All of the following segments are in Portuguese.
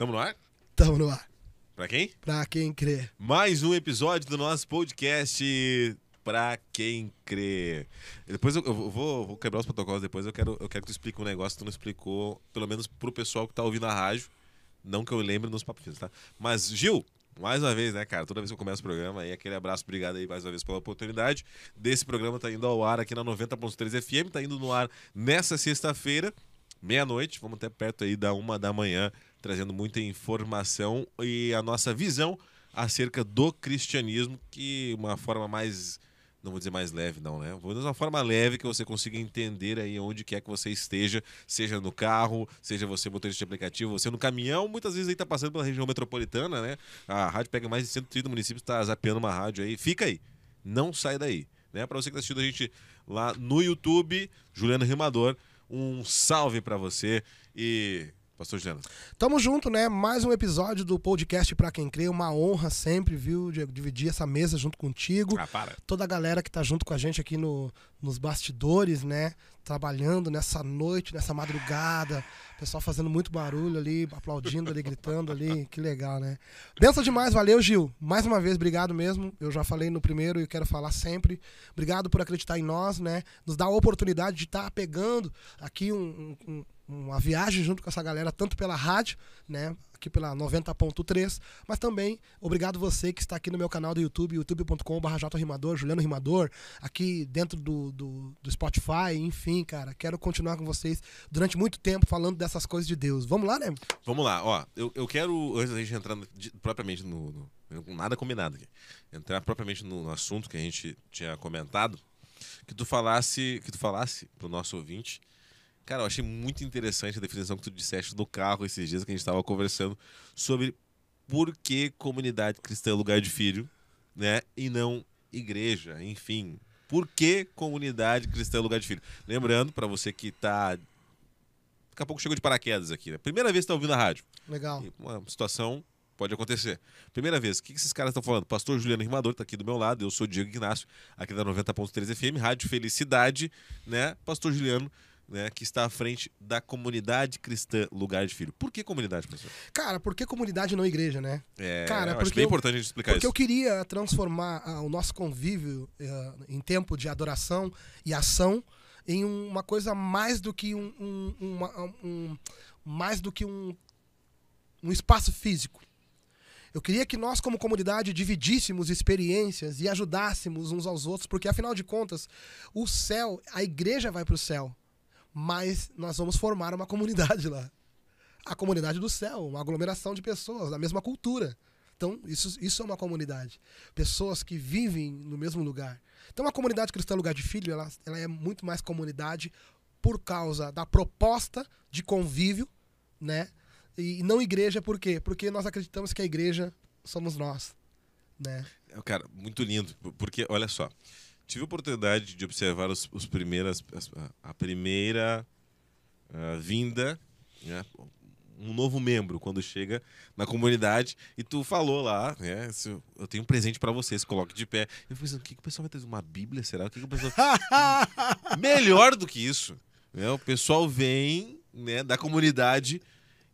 Tamo no ar? Tamo no ar. Pra quem? Pra quem crê. Mais um episódio do nosso podcast Pra Quem Crê. Depois eu, eu vou, vou quebrar os protocolos depois. Eu quero, eu quero que tu explique um negócio que tu não explicou, pelo menos pro pessoal que tá ouvindo a rádio. Não que eu lembre nos papos, tá? Mas, Gil, mais uma vez, né, cara? Toda vez que eu começo o programa, aí aquele abraço, obrigado aí mais uma vez pela oportunidade. Desse programa tá indo ao ar aqui na 90.3 FM, tá indo no ar nessa sexta-feira, meia-noite, vamos até perto aí da uma da manhã, trazendo muita informação e a nossa visão acerca do cristianismo, que uma forma mais não vou dizer mais leve, não, né? Vou dizer uma forma leve que você consiga entender aí onde quer que você esteja, seja no carro, seja você motorista de aplicativo, você no caminhão, muitas vezes aí tá passando pela região metropolitana, né? A rádio pega mais de 130 municípios, tá zapeando uma rádio aí. Fica aí, não sai daí, né? Para você que tá assistindo a gente lá no YouTube, Juliano Rimador, um salve para você e Pastor Juliano. Tamo junto, né? Mais um episódio do podcast Pra Quem Crê. Uma honra sempre, viu, de dividir essa mesa junto contigo. Ah, para. Toda a galera que tá junto com a gente aqui no, nos bastidores, né? Trabalhando nessa noite, nessa madrugada. Pessoal fazendo muito barulho ali, aplaudindo ali, gritando ali. Que legal, né? Benção demais, valeu, Gil. Mais uma vez, obrigado mesmo. Eu já falei no primeiro e quero falar sempre. Obrigado por acreditar em nós, né? Nos dá a oportunidade de estar tá pegando aqui um, um uma viagem junto com essa galera, tanto pela rádio, né? Aqui pela 90.3, mas também obrigado você que está aqui no meu canal do YouTube, youtube.com.br Rimador, Juliano Rimador, aqui dentro do, do, do, Spotify, enfim, cara, quero continuar com vocês durante muito tempo falando dessas coisas de Deus. Vamos lá, né? Vamos lá, ó, eu, eu quero, antes da gente entrar no, de, propriamente no, no, Nada combinado aqui. Entrar propriamente no, no assunto que a gente tinha comentado, que tu falasse, que tu falasse pro nosso ouvinte Cara, eu achei muito interessante a definição que tu disseste do carro esses dias que a gente estava conversando sobre por que comunidade cristã é lugar de filho, né? E não igreja, enfim. Por que comunidade cristã é lugar de filho? Lembrando, para você que tá. Daqui a pouco chegou de paraquedas aqui, né? Primeira vez que tá ouvindo a rádio. Legal. Uma situação pode acontecer. Primeira vez, o que, que esses caras estão falando? Pastor Juliano Rimador está aqui do meu lado, eu sou Diego Ignacio, aqui da 90.3 FM, Rádio Felicidade, né? Pastor Juliano né, que está à frente da comunidade cristã Lugar de Filho. Por que comunidade, professor? Cara, por que comunidade não igreja, né? É, Cara, acho bem eu, importante a gente explicar porque isso. Porque eu queria transformar uh, o nosso convívio uh, em tempo de adoração e ação em uma coisa mais do que um, um, uma, um mais do que um, um espaço físico. Eu queria que nós, como comunidade, dividíssemos experiências e ajudássemos uns aos outros, porque afinal de contas, o céu, a igreja vai para o céu mas nós vamos formar uma comunidade lá. A comunidade do céu, uma aglomeração de pessoas da mesma cultura. Então, isso, isso é uma comunidade. Pessoas que vivem no mesmo lugar. Então, a comunidade cristã Lugar de Filho, ela, ela é muito mais comunidade por causa da proposta de convívio, né? E não igreja, por quê? Porque nós acreditamos que a igreja somos nós, né? É, cara, muito lindo, porque olha só, tive a oportunidade de observar os, os primeiras, a primeira uh, vinda, né, um novo membro quando chega na comunidade e tu falou lá, né, eu tenho um presente para você, se coloque de pé. Eu falei o que, que o pessoal vai trazer? Uma bíblia, será? O que, que o pessoal... Melhor do que isso. Né, o pessoal vem né, da comunidade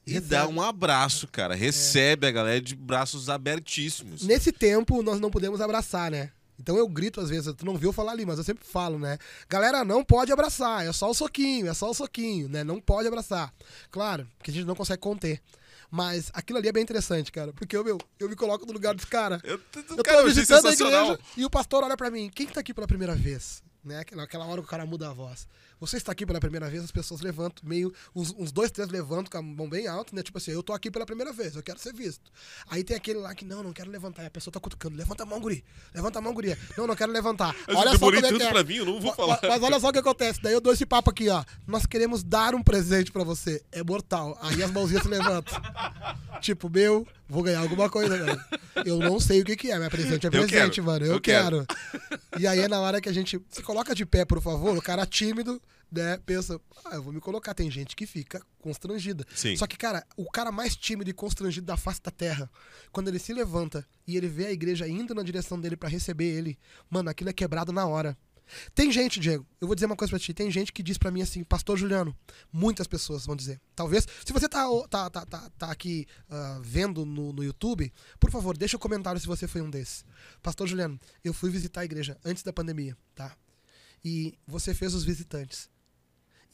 e Recebe. dá um abraço, cara. Recebe é. a galera de braços abertíssimos. Nesse tempo, nós não podemos abraçar, né? Então eu grito às vezes, tu não viu falar ali, mas eu sempre falo, né? Galera, não pode abraçar, é só o soquinho, é só o soquinho, né? Não pode abraçar. Claro, que a gente não consegue conter. Mas aquilo ali é bem interessante, cara. Porque eu, meu, eu me coloco no lugar dos caras. Eu, eu cara, tô visitando a igreja e o pastor olha para mim. Quem que tá aqui pela primeira vez? Né? Naquela hora o cara muda a voz você está aqui pela primeira vez, as pessoas levantam meio. Uns, uns, dois, três levantam com a mão bem alta, né? Tipo assim, eu tô aqui pela primeira vez, eu quero ser visto. Aí tem aquele lá que, não, não quero levantar. E a pessoa tá cutucando. Levanta a mão, guri. Levanta a mão, guria. Não, não quero levantar. Mas olha eu só como é que é. pra mim, eu não vou falar. Mas, mas olha só o que acontece. Daí eu dou esse papo aqui, ó. Nós queremos dar um presente pra você. É mortal. Aí as mãozinhas se levantam. tipo, meu, vou ganhar alguma coisa, velho. Eu não sei o que, que é, mas presente é presente, mano. Eu, eu quero. quero. E aí é na hora que a gente se coloca de pé, por favor, o cara tímido né, pensa, ah, eu vou me colocar. Tem gente que fica constrangida. Sim. Só que, cara, o cara mais tímido e constrangido da face da terra, quando ele se levanta e ele vê a igreja indo na direção dele para receber ele, mano, aquilo é quebrado na hora. Tem gente, Diego, eu vou dizer uma coisa pra ti. Tem gente que diz pra mim assim, Pastor Juliano, muitas pessoas vão dizer. Talvez, se você tá, tá, tá, tá, tá aqui uh, vendo no, no YouTube, por favor, deixa um comentário se você foi um desses. Pastor Juliano, eu fui visitar a igreja antes da pandemia, tá? E você fez os visitantes.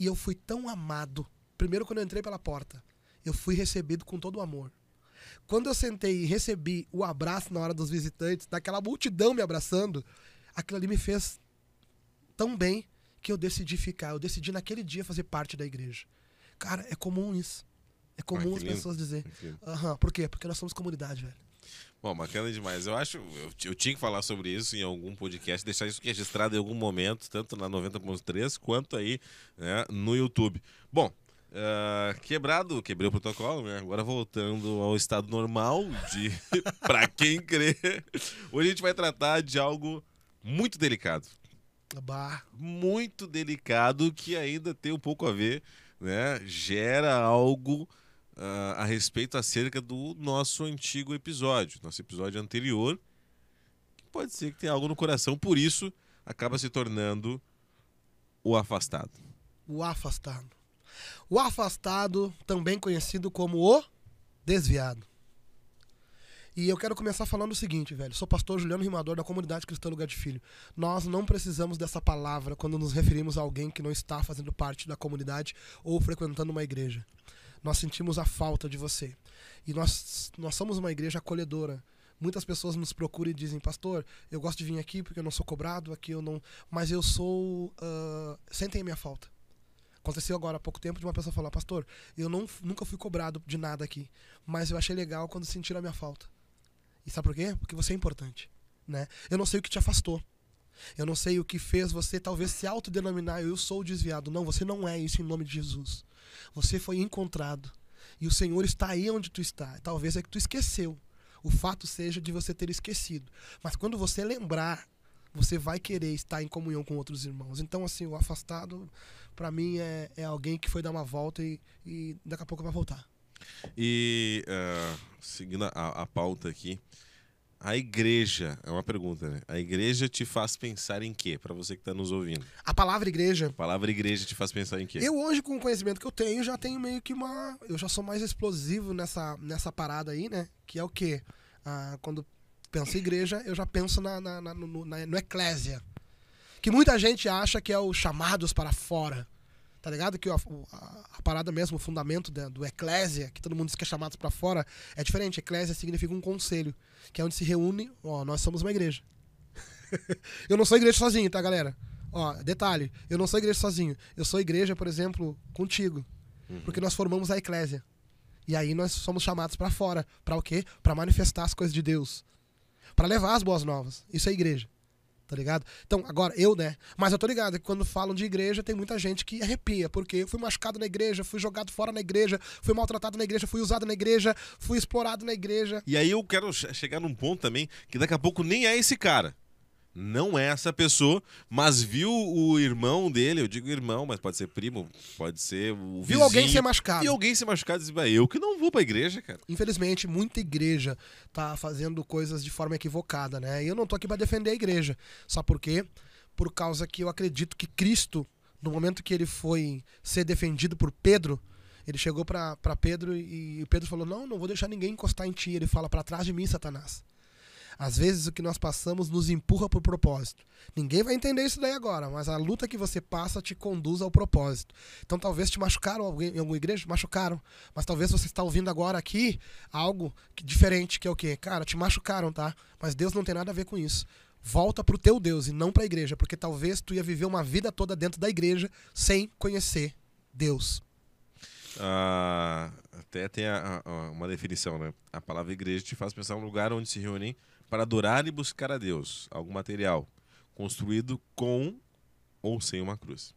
E eu fui tão amado. Primeiro, quando eu entrei pela porta, eu fui recebido com todo o amor. Quando eu sentei e recebi o abraço na hora dos visitantes, daquela multidão me abraçando, aquilo ali me fez tão bem que eu decidi ficar. Eu decidi naquele dia fazer parte da igreja. Cara, é comum isso. É comum as pessoas dizer. Uhum. Por quê? Porque nós somos comunidade, velho. Bom, bacana demais. Eu acho, eu, eu, tinha que falar sobre isso em algum podcast, deixar isso registrado em algum momento, tanto na 90.3 quanto aí né, no YouTube. Bom, uh, quebrado, quebrei o protocolo, né? Agora voltando ao estado normal de para quem crê. Hoje a gente vai tratar de algo muito delicado. Bah. Muito delicado que ainda tem um pouco a ver, né? Gera algo uh, a respeito acerca do nosso antigo episódio, nosso episódio anterior. Que pode ser que tenha algo no coração, por isso acaba se tornando o afastado. O afastado. O afastado, também conhecido como o desviado. E eu quero começar falando o seguinte, velho. Sou pastor Juliano Rimador da comunidade Cristã Lugar de Filho. Nós não precisamos dessa palavra quando nos referimos a alguém que não está fazendo parte da comunidade ou frequentando uma igreja. Nós sentimos a falta de você. E nós, nós somos uma igreja acolhedora. Muitas pessoas nos procuram e dizem, pastor, eu gosto de vir aqui porque eu não sou cobrado, aqui eu não. Mas eu sou. Uh, sentem a minha falta. Aconteceu agora há pouco tempo de uma pessoa falar, pastor, eu não, nunca fui cobrado de nada aqui, mas eu achei legal quando sentiram a minha falta. E sabe por quê? Porque você é importante. Né? Eu não sei o que te afastou. Eu não sei o que fez você talvez se autodenominar eu sou desviado. Não, você não é isso em nome de Jesus. Você foi encontrado. E o Senhor está aí onde tu está. Talvez é que tu esqueceu. O fato seja de você ter esquecido. Mas quando você lembrar, você vai querer estar em comunhão com outros irmãos. Então, assim, o afastado, para mim, é, é alguém que foi dar uma volta e, e daqui a pouco vai voltar. E uh, seguindo a, a pauta aqui, a igreja, é uma pergunta, né? A igreja te faz pensar em quê? Para você que está nos ouvindo. A palavra igreja. A palavra igreja te faz pensar em quê? Eu hoje, com o conhecimento que eu tenho, já tenho meio que uma. Eu já sou mais explosivo nessa, nessa parada aí, né? Que é o quê? Ah, quando penso em igreja, eu já penso na, na, na, no, na, no eclésia. Que muita gente acha que é o chamados para fora. Tá ligado? Que a, a, a parada mesmo, o fundamento da, do eclésia, que todo mundo diz que é chamado para fora, é diferente. Eclésia significa um conselho, que é onde se reúne, ó, nós somos uma igreja. eu não sou igreja sozinho, tá, galera? Ó, detalhe, eu não sou igreja sozinho. Eu sou igreja, por exemplo, contigo. Uhum. Porque nós formamos a eclésia. E aí nós somos chamados para fora. Para o quê? Para manifestar as coisas de Deus. Para levar as boas novas. Isso é igreja tá ligado? Então, agora, eu, né? Mas eu tô ligado que quando falam de igreja, tem muita gente que arrepia, porque eu fui machucado na igreja, fui jogado fora na igreja, fui maltratado na igreja, fui usado na igreja, fui explorado na igreja. E aí eu quero chegar num ponto também que daqui a pouco nem é esse cara não é essa pessoa, mas viu o irmão dele, eu digo irmão, mas pode ser primo, pode ser o vizinho. Viu alguém ser machucado. E alguém ser machucado e dizer, eu que não vou pra igreja, cara. Infelizmente, muita igreja tá fazendo coisas de forma equivocada, né? E eu não tô aqui para defender a igreja. Só porque por causa que eu acredito que Cristo, no momento que ele foi ser defendido por Pedro, ele chegou para Pedro e Pedro falou: "Não, não vou deixar ninguém encostar em ti". Ele fala: "Para trás de mim, Satanás". Às vezes o que nós passamos nos empurra para o propósito. Ninguém vai entender isso daí agora, mas a luta que você passa te conduz ao propósito. Então talvez te machucaram alguém, em alguma igreja, machucaram. Mas talvez você está ouvindo agora aqui algo diferente, que é o quê? Cara, te machucaram, tá? Mas Deus não tem nada a ver com isso. Volta para o teu Deus e não para a igreja, porque talvez tu ia viver uma vida toda dentro da igreja sem conhecer Deus. Ah, até tem a, a, uma definição, né? A palavra igreja te faz pensar um lugar onde se reúnem para adorar e buscar a Deus, algum material construído com ou sem uma cruz.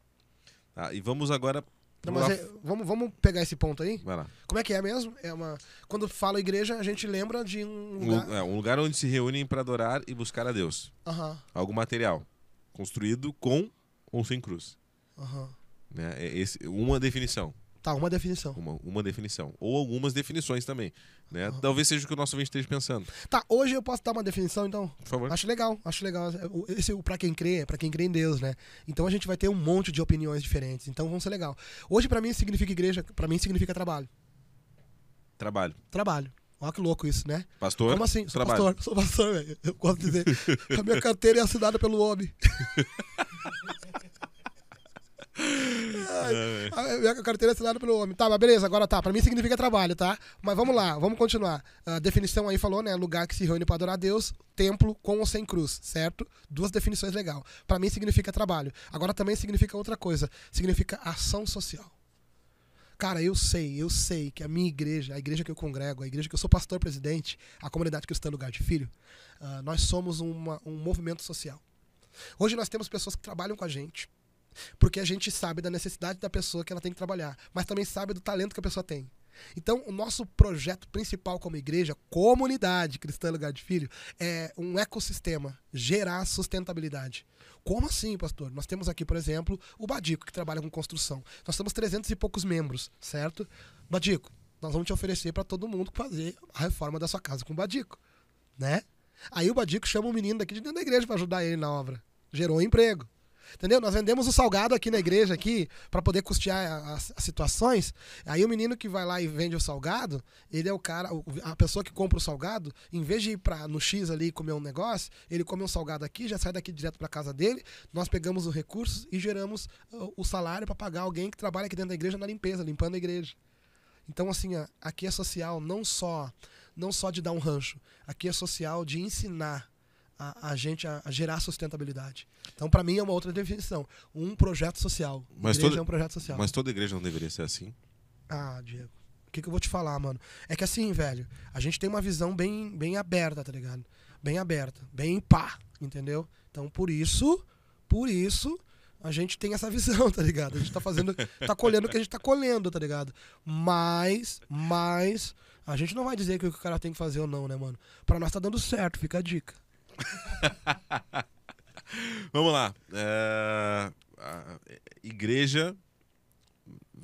Tá? E vamos agora. Não, é, vamos, vamos pegar esse ponto aí? Vai lá. Como é que é mesmo? É uma... Quando fala igreja, a gente lembra de um lugar. Um, é, um lugar onde se reúnem para adorar e buscar a Deus. Uhum. Algum material construído com ou sem cruz. Uhum. Né? É esse, uma definição. Tá, uma definição. Uma, uma definição. Ou algumas definições também. Né? Talvez seja o que o nosso ouvinte esteja pensando. Tá, hoje eu posso dar uma definição, então? Por favor. Acho legal, acho legal. Esse é o pra quem crê, é pra quem crê em Deus, né? Então a gente vai ter um monte de opiniões diferentes. Então vão ser legal. Hoje pra mim significa igreja, pra mim significa trabalho. Trabalho. Trabalho. Olha que louco isso, né? Pastor? Como assim? Sou trabalho. pastor, sou pastor, velho. Eu gosto de dizer. A minha carteira é assinada pelo homem. Ai, a minha carteira é assinada pelo homem. Tá, mas beleza, agora tá. Pra mim significa trabalho, tá? Mas vamos lá, vamos continuar. A definição aí falou, né? Lugar que se reúne pra adorar a Deus, templo com ou sem cruz, certo? Duas definições legal. Pra mim significa trabalho. Agora também significa outra coisa. Significa ação social. Cara, eu sei, eu sei que a minha igreja, a igreja que eu congrego, a igreja que eu sou pastor presidente, a comunidade cristã Lugar de Filho, uh, nós somos uma, um movimento social. Hoje nós temos pessoas que trabalham com a gente, porque a gente sabe da necessidade da pessoa que ela tem que trabalhar, mas também sabe do talento que a pessoa tem. Então, o nosso projeto principal como igreja, comunidade cristã Lugar de Filho, é um ecossistema, gerar sustentabilidade. Como assim, pastor? Nós temos aqui, por exemplo, o Badico, que trabalha com construção. Nós temos 300 e poucos membros, certo? Badico, nós vamos te oferecer para todo mundo fazer a reforma da sua casa com o Badico, né? Aí o Badico chama um menino daqui de dentro da igreja para ajudar ele na obra. Gerou um emprego. Entendeu? Nós vendemos o salgado aqui na igreja aqui para poder custear as, as, situações. Aí o menino que vai lá e vende o salgado, ele é o cara, a pessoa que compra o salgado, em vez de ir para no X ali comer um negócio, ele come um salgado aqui, já sai daqui direto para casa dele. Nós pegamos os recursos e geramos o salário para pagar alguém que trabalha aqui dentro da igreja na limpeza, limpando a igreja. Então assim, aqui é social não só não só de dar um rancho, aqui é social de ensinar a, a gente a, a, gerar sustentabilidade. Então, para mim, é uma outra definição. Um projeto social. Mas igreja toda, é um projeto social. Mas toda igreja não deveria ser assim? Ah, Diego. O que, que eu vou te falar, mano? É que assim, velho, a gente tem uma visão bem, bem aberta, tá ligado? Bem aberta. Bem pá, entendeu? Então, por isso, por isso, a gente tem essa visão, tá ligado? A gente tá fazendo, tá colhendo o que a gente tá colhendo, tá ligado? Mas, mas, a gente não vai dizer que o que o cara tem que fazer ou não, né, mano? Pra nós tá dando certo, fica a dica. Vamos lá. É, igreja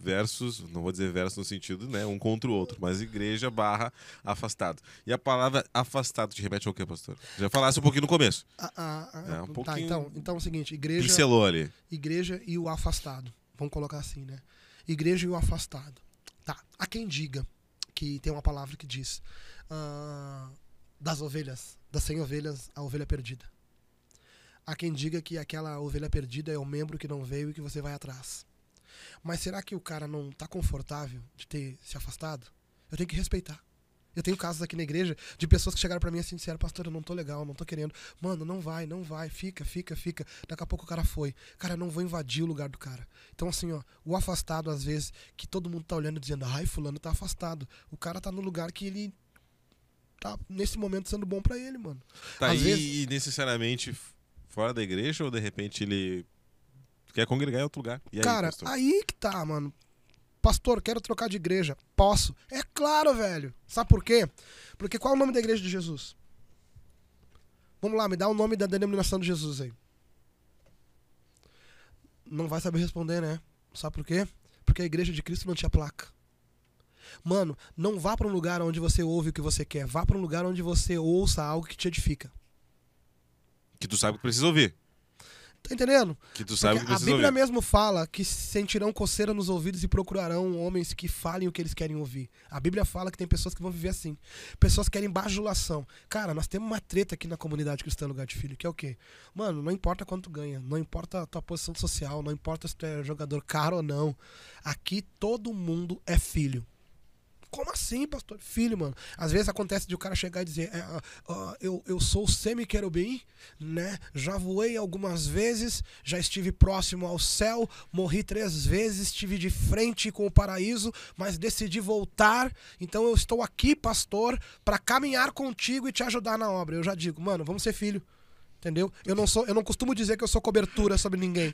versus, não vou dizer versus no sentido, né, um contra o outro, mas igreja barra afastado. E a palavra afastado te remete ao que, pastor? Já falasse um pouquinho no começo. Ah, ah, ah, é, um tá, pouquinho então, então é o seguinte, igreja pincelou ali. Igreja e o afastado. Vamos colocar assim, né? Igreja e o afastado. Tá. Há quem diga que tem uma palavra que diz uh, das ovelhas, das 100 ovelhas, a ovelha perdida. Há quem diga que aquela ovelha perdida é o membro que não veio e que você vai atrás. Mas será que o cara não está confortável de ter se afastado? Eu tenho que respeitar. Eu tenho casos aqui na igreja de pessoas que chegaram para mim assim e disseram, pastor, eu não tô legal, não tô querendo. Mano, não vai, não vai, fica, fica, fica. Daqui a pouco o cara foi. Cara, não vou invadir o lugar do cara. Então, assim, ó, o afastado, às vezes, que todo mundo tá olhando dizendo, ai, fulano tá afastado. O cara tá no lugar que ele tá nesse momento sendo bom para ele, mano. Tá, Às e, vezes- e necessariamente fora da igreja ou de repente ele quer congregar em outro lugar? Aí, Cara, pastor? aí que tá, mano. Pastor, quero trocar de igreja. Posso? É claro, velho. Sabe por quê? Porque qual é o nome da igreja de Jesus? Vamos lá, me dá o nome da denominação de Jesus aí. Não vai saber responder, né? Sabe por quê? Porque a igreja de Cristo não tinha placa. Mano, não vá pra um lugar onde você ouve o que você quer. Vá pra um lugar onde você ouça algo que te edifica. Que tu sabe que precisa ouvir. Tá entendendo? Que tu sabe Porque que a precisa Bíblia ouvir. mesmo fala que sentirão coceira nos ouvidos e procurarão homens que falem o que eles querem ouvir. A Bíblia fala que tem pessoas que vão viver assim. Pessoas que querem bajulação. Cara, nós temos uma treta aqui na comunidade cristã Lugar de Filho, que é o quê? Mano, não importa quanto ganha, não importa a tua posição social, não importa se tu é jogador caro ou não. Aqui todo mundo é filho. Como assim, pastor? Filho, mano. Às vezes acontece de o cara chegar e dizer: é, ah, eu, eu sou semi-querubim, né? Já voei algumas vezes, já estive próximo ao céu, morri três vezes, estive de frente com o paraíso, mas decidi voltar. Então eu estou aqui, pastor, para caminhar contigo e te ajudar na obra. Eu já digo, mano, vamos ser filho. Entendeu? Eu não sou, eu não costumo dizer que eu sou cobertura sobre ninguém.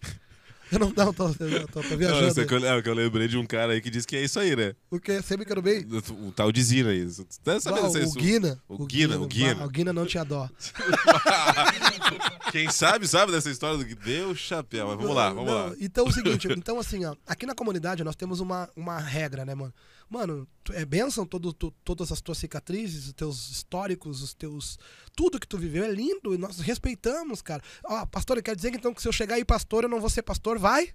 Eu não, não, tô, tô, tô, tô Não, viajando. isso é que eu, é que eu lembrei de um cara aí que disse que é isso aí, né? O que? Sempre que eu bem. O, o tal de Zina aí. Você deve saber dessa o isso. Guina. O Guina, o Guina. O Guina não tinha dó. Quem sabe, sabe dessa história do que deu chapéu. Mas vamos lá, vamos Não, lá. Então é o seguinte, então assim, ó, aqui na comunidade nós temos uma, uma regra, né, mano? Mano, é bênção todo, tu- todas as tuas cicatrizes, os teus históricos, os teus. Tudo que tu viveu é lindo e nós respeitamos, cara. Ó, pastor, quer dizer que então que se eu chegar aí pastor, eu não vou ser pastor? Vai.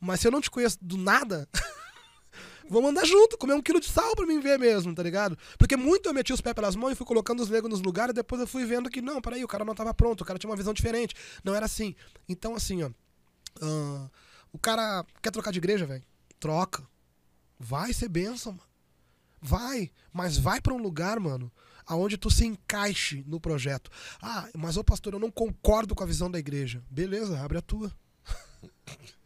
Mas se eu não te conheço do nada. Vamos andar junto, comer um quilo de sal pra mim ver mesmo, tá ligado? Porque muito eu meti os pés pelas mãos e fui colocando os negros nos lugares, depois eu fui vendo que, não, peraí, o cara não tava pronto, o cara tinha uma visão diferente. Não era assim. Então, assim, ó. ah, o cara quer trocar de igreja, velho? Troca. Vai ser bênção, mano. Vai. Mas vai pra um lugar, mano, aonde tu se encaixe no projeto. Ah, mas ô pastor, eu não concordo com a visão da igreja. Beleza, abre a tua.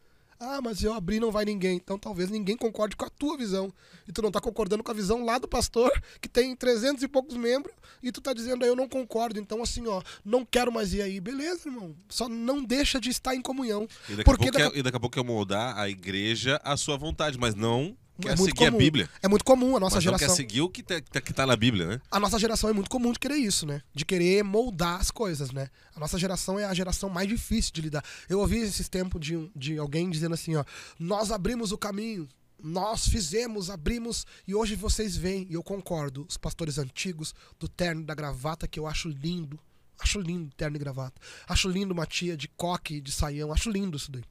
Ah, mas eu abri não vai ninguém. Então talvez ninguém concorde com a tua visão. E tu não tá concordando com a visão lá do pastor, que tem 300 e poucos membros, e tu tá dizendo aí eu não concordo. Então assim, ó, não quero mais ir aí. Beleza, irmão. Só não deixa de estar em comunhão. E daqui, Porque a pouco daqui quer, e daqui a pouco quer moldar a igreja à sua vontade, mas não quer é muito seguir comum. a Bíblia. É muito comum a nossa mas geração. não quer seguir o que tá, que tá na Bíblia, né? A nossa geração é muito comum de querer isso, né? De querer moldar as coisas, né? A nossa geração é a geração mais difícil de lidar. Eu ouvi esses tempos de, de alguém dizendo assim, ó, nós abrimos o caminho, nós fizemos, abrimos, e hoje vocês vêm, e eu concordo, os pastores antigos, do terno da gravata, que eu acho lindo. Acho lindo terno e gravata. Acho lindo uma tia de coque, de saião, acho lindo isso daí.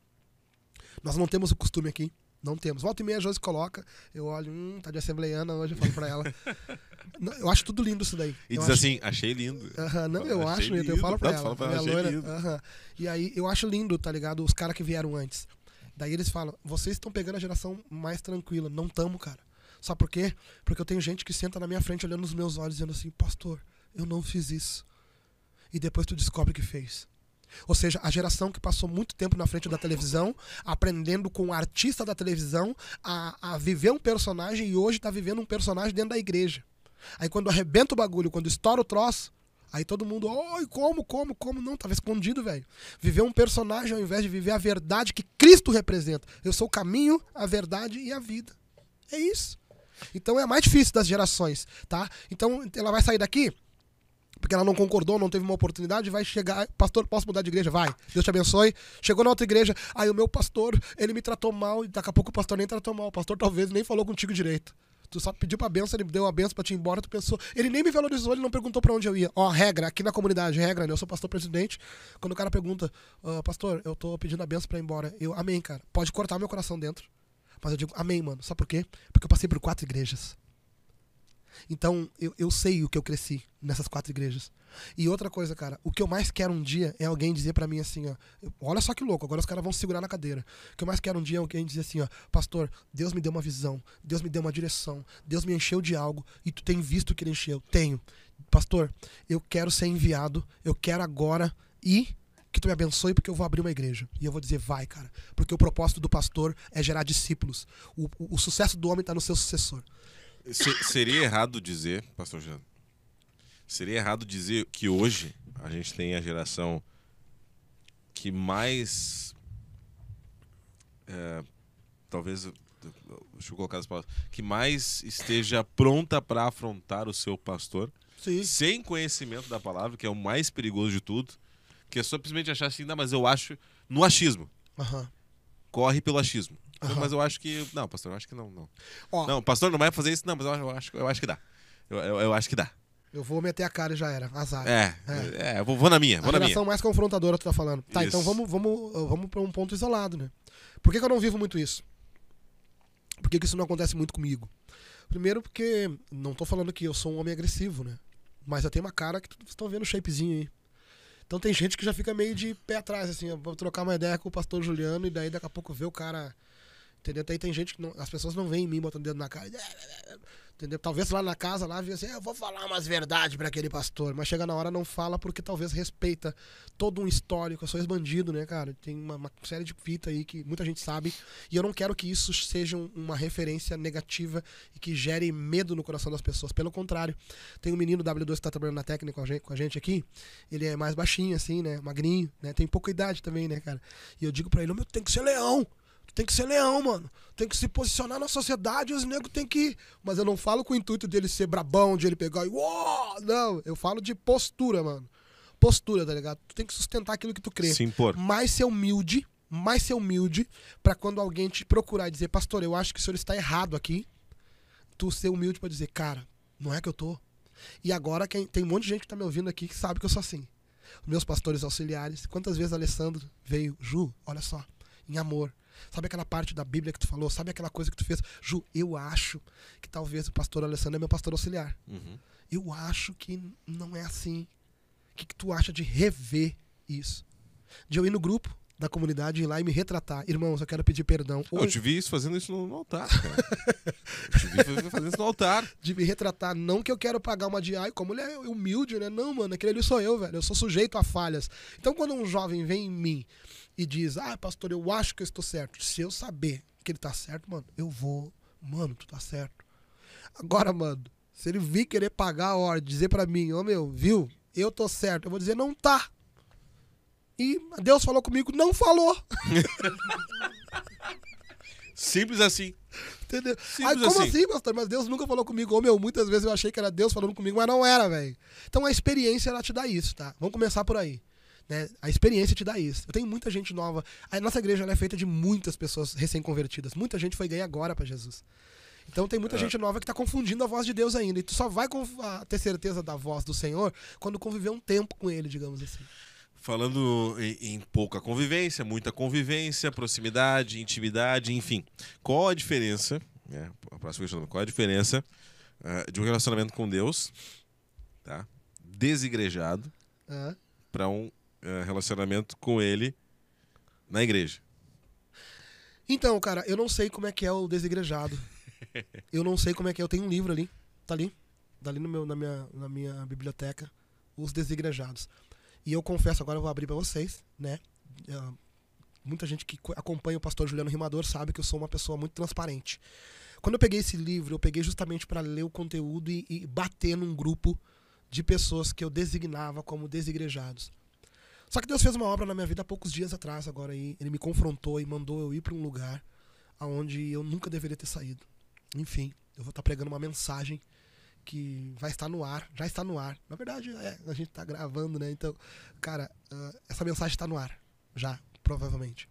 Nós não temos o costume aqui. Não temos. Volta e meia a Josi coloca, eu olho, hum, tá de assembleiana hoje, eu falo pra ela. Eu acho tudo lindo isso daí. E Eu diz acho- assim, achei lindo. Aham, não, eu Achei acho, lindo, eu falo pra ela. pra ela, achei loira, lindo. aham. E aí eu acho lindo, tá ligado? Os caras que vieram antes. Daí eles falam, vocês estão pegando a geração mais tranquila. Não tamo, cara. Sabe por quê? Porque eu tenho gente que senta na minha frente olhando nos meus olhos dizendo assim, pastor, eu não fiz isso. E depois tu descobre que fez. Ou seja, a geração que passou muito tempo na frente da televisão, aprendendo com o artista da televisão a, a viver um personagem e hoje tá vivendo um personagem dentro da igreja. Aí quando arrebenta o bagulho, quando estoura o troço, aí todo mundo, oi, como, como, como? Não, tava escondido, velho. Viver um personagem ao invés de viver a verdade que Cristo representa. Eu sou o caminho, a verdade e a vida. É isso. Então é a mais difícil das gerações, tá? Então ela vai sair daqui, porque ela não concordou, não teve uma oportunidade, vai chegar, pastor, posso mudar de igreja? Vai, Deus te abençoe. Chegou na outra igreja, aí o meu pastor, ele me tratou mal, e daqui a pouco o pastor nem tratou mal, o pastor talvez nem falou contigo direito. Tu só pediu pra benção, ele deu a benção pra te ir embora, tu pensou. Ele nem me valorizou, ele não perguntou pra onde eu ia. Ó, regra, aqui na comunidade, regra, né? Eu sou pastor presidente. Quando o cara pergunta, "Ah, pastor, eu tô pedindo a benção pra ir embora. Eu, amém, cara. Pode cortar meu coração dentro. Mas eu digo, amém, mano. Sabe por quê? Porque eu passei por quatro igrejas. Então, eu, eu sei o que eu cresci nessas quatro igrejas. E outra coisa, cara, o que eu mais quero um dia é alguém dizer pra mim assim, ó, olha só que louco, agora os caras vão segurar na cadeira. O que eu mais quero um dia é alguém dizer assim, ó, pastor, Deus me deu uma visão, Deus me deu uma direção, Deus me encheu de algo e tu tem visto que ele encheu. Tenho. Pastor, eu quero ser enviado, eu quero agora ir que tu me abençoe porque eu vou abrir uma igreja. E eu vou dizer, vai, cara. Porque o propósito do pastor é gerar discípulos. O, o, o sucesso do homem está no seu sucessor. Se- seria errado dizer, pastor Jean, seria errado dizer que hoje a gente tem a geração que mais. é, talvez. Deixa eu colocar as palavras. Que mais esteja pronta para afrontar o seu pastor, Sim. sem conhecimento da palavra, que é o mais perigoso de tudo. Que é simplesmente achar assim, não, mas eu acho. No achismo. Aham. Corre pelo achismo. Aham. Mas eu acho que. Não, pastor, eu acho que não. Não, Ó, não pastor, não vai fazer isso, não, mas eu acho, eu acho, que dá. Eu, eu, eu acho que dá. eu vou meter a cara e já era. Azar. É, é, eu vou, vou na minha, a vou na minha. mais confrontadora, tu tá falando. Tá, Isso. então vamos, vamos, vamos pra um ponto isolado, né? Por que, que eu não vivo muito isso? Por que, que isso não acontece muito comigo? Primeiro porque não tô falando que eu sou um homem agressivo, né? Mas eu tenho uma cara que vocês estão vendo o shapezinho aí. Então tem gente que já fica meio de pé atrás, assim, ó, vou trocar uma ideia com o pastor Juliano e daí daqui a pouco vê o cara Entendeu? Tem, tem gente que não, as pessoas não veem em mim botando dedo na cara. Entendeu? Talvez lá na casa, lá, assim, eu vou falar umas verdades para aquele pastor. Mas chega na hora não fala porque talvez respeita todo um histórico. Eu sou ex-bandido, né, cara? Tem uma, uma, série de fita aí que muita gente sabe. E eu não quero que isso seja uma referência negativa e que gere medo no coração das pessoas. Pelo contrário, tem um menino W2 que tá trabalhando na técnica com a gente, com a gente aqui. Ele é mais baixinho, assim, né? Magrinho, né? Tem pouca idade também, né, cara? E eu digo para ele, meu, tem que ser leão. Tem que ser leão, mano. Tem que se posicionar na sociedade os negros tem que. Mas eu não falo com o intuito dele ser brabão, de ele pegar e. Uou! Não, eu falo de postura, mano. Postura, tá ligado? Tu tem que sustentar aquilo que tu crê. Se impor. Mais ser humilde, mais ser humilde, para quando alguém te procurar e dizer, pastor, eu acho que o senhor está errado aqui, tu ser humilde para dizer, cara, não é que eu tô. E agora quem, tem um monte de gente que tá me ouvindo aqui que sabe que eu sou assim. Meus pastores auxiliares, quantas vezes Alessandro veio, Ju, olha só, em amor, Sabe aquela parte da Bíblia que tu falou? Sabe aquela coisa que tu fez? Ju, eu acho que talvez o pastor Alessandro é meu pastor auxiliar. Uhum. Eu acho que não é assim. O que, que tu acha de rever isso? De eu ir no grupo da comunidade ir lá e me retratar. Irmãos, eu quero pedir perdão. Hoje... Eu te vi fazendo isso no, altar, cara. eu te vi fazendo isso no altar. De me retratar. Não que eu quero pagar uma de ai, como ele é humilde, né? Não, mano, aquele ali sou eu, velho. Eu sou sujeito a falhas. Então, quando um jovem vem em mim e diz, ah, pastor, eu acho que eu estou certo. Se eu saber que ele tá certo, mano, eu vou. Mano, tu tá certo. Agora, mano, se ele vir querer pagar a ordem, dizer para mim, ô oh, meu, viu? Eu tô certo. Eu vou dizer, não tá. E Deus falou comigo, não falou. Simples assim. Entendeu? Simples Aí, como assim? assim, pastor? Mas Deus nunca falou comigo. Ô, meu, muitas vezes eu achei que era Deus falando comigo, mas não era, velho. Então a experiência, ela te dá isso, tá? Vamos começar por aí. Né? A experiência te dá isso. Eu tenho muita gente nova. A nossa igreja é feita de muitas pessoas recém-convertidas. Muita gente foi ganhar agora para Jesus. Então tem muita é. gente nova que está confundindo a voz de Deus ainda. E tu só vai ter certeza da voz do Senhor quando conviver um tempo com Ele, digamos assim. Falando em, em, pouca convivência, muita convivência, proximidade, intimidade, enfim. Qual a diferença? Né, a próxima questão, qual a diferença uh, de um relacionamento com Deus, tá? Desigrejado, para um relacionamento com ele na igreja? Então, cara, eu não sei como é que é o desigrejado. eu não sei como é que é. Eu tenho um livro ali, tá ali, tá ali no meu, na, minha, na minha biblioteca, Os Desigrejados. E eu confesso, agora eu vou abrir para vocês, né? Uh, muita gente que acompanha o pastor Juliano Rimador sabe que eu sou uma pessoa muito transparente. Quando eu peguei esse livro, eu peguei justamente para ler o conteúdo e, e bater num grupo de pessoas que eu designava como desigrejados. Só que Deus fez uma obra na minha vida há poucos dias atrás, agora aí. Ele me confrontou e mandou eu ir para um lugar aonde eu nunca deveria ter saído. Enfim, eu vou estar tá pregando uma mensagem que vai estar no ar, já está no ar. Na verdade, é, a gente está gravando, né? Então, cara, uh, essa mensagem está no ar, já, provavelmente.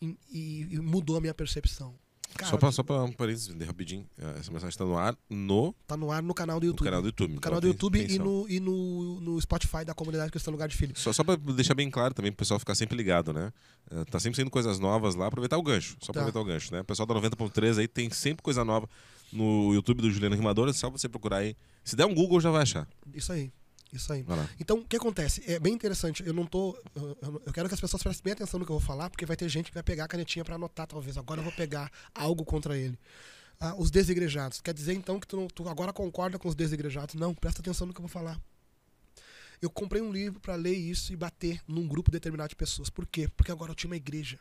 E, e, e mudou a minha percepção. Cara, só pra, só pra um parênteses, rapidinho. É, essa mensagem tá no ar no. Tá no ar no canal do YouTube. No canal do YouTube. No canal do YouTube e, no, e no, no Spotify da comunidade Cristã Lugar de Filho. Só, só pra deixar bem claro também, pro pessoal ficar sempre ligado, né? É, tá sempre saindo coisas novas lá, aproveitar o gancho. Só tá. aproveitar o gancho, né? O pessoal da 90.3 aí tem sempre coisa nova no YouTube do Juliano Rimador, é só você procurar aí. Se der um Google, já vai achar. Isso aí. Isso aí. Então, o que acontece? É bem interessante. Eu não tô. Eu quero que as pessoas prestem bem atenção no que eu vou falar, porque vai ter gente que vai pegar a canetinha para anotar, talvez. Agora eu vou pegar algo contra ele. Ah, os desigrejados. Quer dizer, então, que tu, não, tu agora concorda com os desigrejados? Não, presta atenção no que eu vou falar. Eu comprei um livro para ler isso e bater num grupo determinado de pessoas. Por quê? Porque agora eu tinha uma igreja.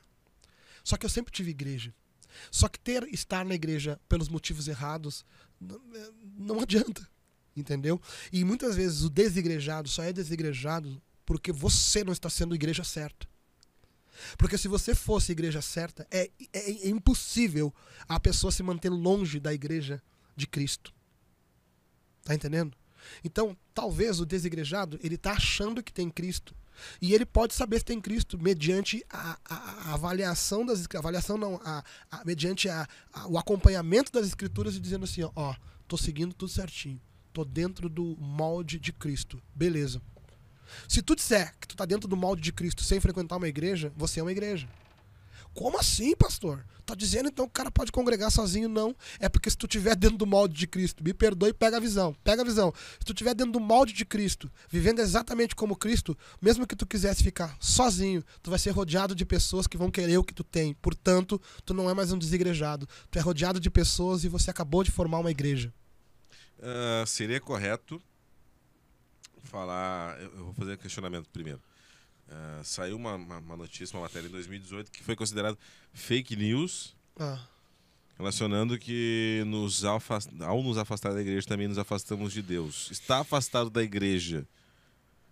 Só que eu sempre tive igreja. Só que ter estar na igreja pelos motivos errados não, não adianta. Entendeu? E muitas vezes o desigrejado só é desigrejado porque você não está sendo igreja certa. Porque se você fosse igreja certa, é, é, é, impossível a pessoa se manter longe da igreja de Cristo. Tá entendendo? Então, talvez o desigrejado, ele está achando que tem Cristo. E ele pode saber se tem Cristo mediante a, a, a avaliação das avaliação não, a, mediante o acompanhamento das escrituras e dizendo assim, ó, ó, tô seguindo tudo certinho tô dentro do molde de Cristo. Beleza. Se tu disser que tu tá dentro do molde de Cristo sem frequentar uma igreja, você é uma igreja. Como assim, pastor? Tá dizendo então que o cara pode congregar sozinho? Não. É porque se tu tiver dentro do molde de Cristo, me perdoe, pega a visão. Pega a visão. Se tu tiver dentro do molde de Cristo, vivendo exatamente como Cristo, mesmo que tu quisesse ficar sozinho, tu vai ser rodeado de pessoas que vão querer o que tu tem. Portanto, tu não é mais um desigrejado. Tu é rodeado de pessoas e você acabou de formar uma igreja. Uh, seria correto falar. Eu vou fazer um questionamento primeiro. Uh, saiu uma, uma, uma, notícia, uma matéria em 2018 que foi considerado fake news, ah. relacionando que nos afast... ao nos afastar da igreja também nos afastamos de Deus. Estar afastado da igreja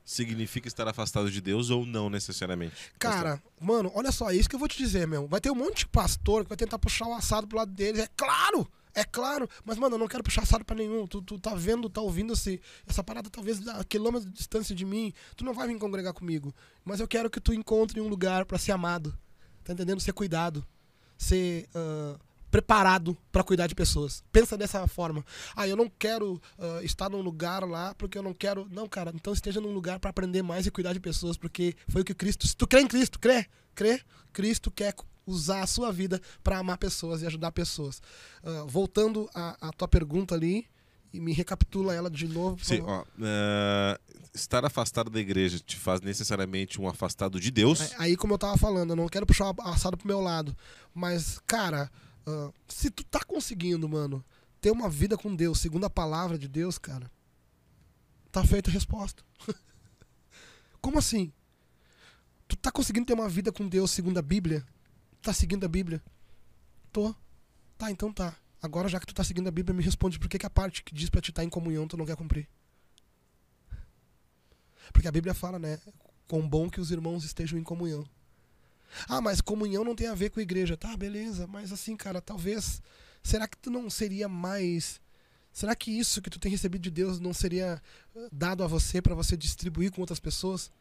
significa estar afastado de Deus ou não necessariamente? Cara, mano, olha só, é isso que eu vou te dizer, meu. Vai ter um monte de pastor que vai tentar puxar o assado pro lado deles. É claro! É claro, mas, mano, eu não quero puxar assado pra nenhum. Tu, tu tá vendo, tá ouvindo esse, essa parada talvez a quilômetros de distância de mim. Tu não vai vir congregar comigo. Mas eu quero que tu encontre um lugar para ser amado. Tá entendendo? Ser cuidado. Ser uh, preparado para cuidar de pessoas. Pensa dessa forma. Ah, eu não quero uh, estar num lugar lá porque eu não quero. Não, cara, então esteja num lugar para aprender mais e cuidar de pessoas, porque foi o que Cristo. Se tu crê em Cristo, crê, crê, Cristo quer usar a sua vida para amar pessoas e ajudar pessoas. Uh, voltando à, tua pergunta ali, e me recapitula ela de novo. Sim, ó, uh, estar afastado da igreja te faz necessariamente um afastado de Deus? É, aí, como eu tava falando, eu não quero puxar o assado pro meu lado. Mas, cara, uh, se tu tá conseguindo, mano, ter uma vida com Deus, segundo a palavra de Deus, cara, tá feita a resposta. como assim? Tu tá conseguindo ter uma vida com Deus segundo a Bíblia? Tá seguindo a Bíblia? Tô. Tá, então tá. Agora, já que tu tá seguindo a Bíblia, me responde por que, que a parte que diz pra te estar tá em comunhão tu não quer cumprir. Porque a Bíblia fala, né? Quão bom que os irmãos estejam em comunhão. Ah, mas comunhão não tem a ver com igreja. Tá, beleza. Mas assim, cara, talvez. Será que tu não seria mais. Será que isso que tu tem recebido de Deus não seria eh, dado a você para você distribuir com outras pessoas?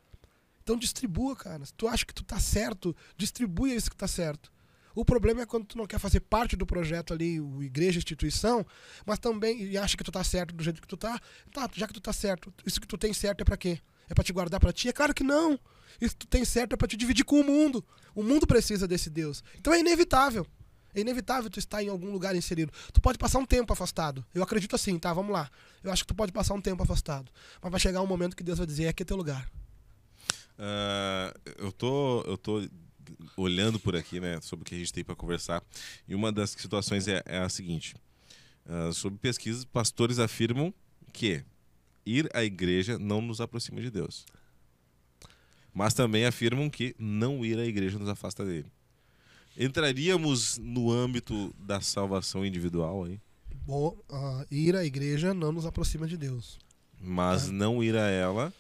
Então distribua, cara. Se tu acha que tu tá certo, distribui isso que tá certo. O problema é quando tu não quer fazer parte do projeto ali, o igreja, instituição, mas também acha que tu tá certo do jeito que tu tá. Tá, já que tu tá certo, isso que tu tem certo é para quê? É para te guardar para ti? É claro que não. Isso tu tem certo é para te dividir com o mundo. O mundo precisa desse Deus. Então é inevitável. É inevitável tu estar em algum lugar inserido. Tu pode passar um tempo afastado. Eu acredito assim, tá? Vamos lá. Eu acho que tu pode passar um tempo afastado. Mas vai chegar um momento que Deus vai dizer: é aqui é teu lugar. Uh, eu tô, eu tô olhando por aqui, né, sobre o que a gente tem para conversar. E uma das situações é, é a seguinte: uh, sobre pesquisas, pastores afirmam que ir à igreja não nos aproxima de Deus. Mas também afirmam que não ir à igreja nos afasta dele. Entraríamos no âmbito da salvação individual aí? Bom, uh, ir à igreja não nos aproxima de Deus. Mas é. não ir a ela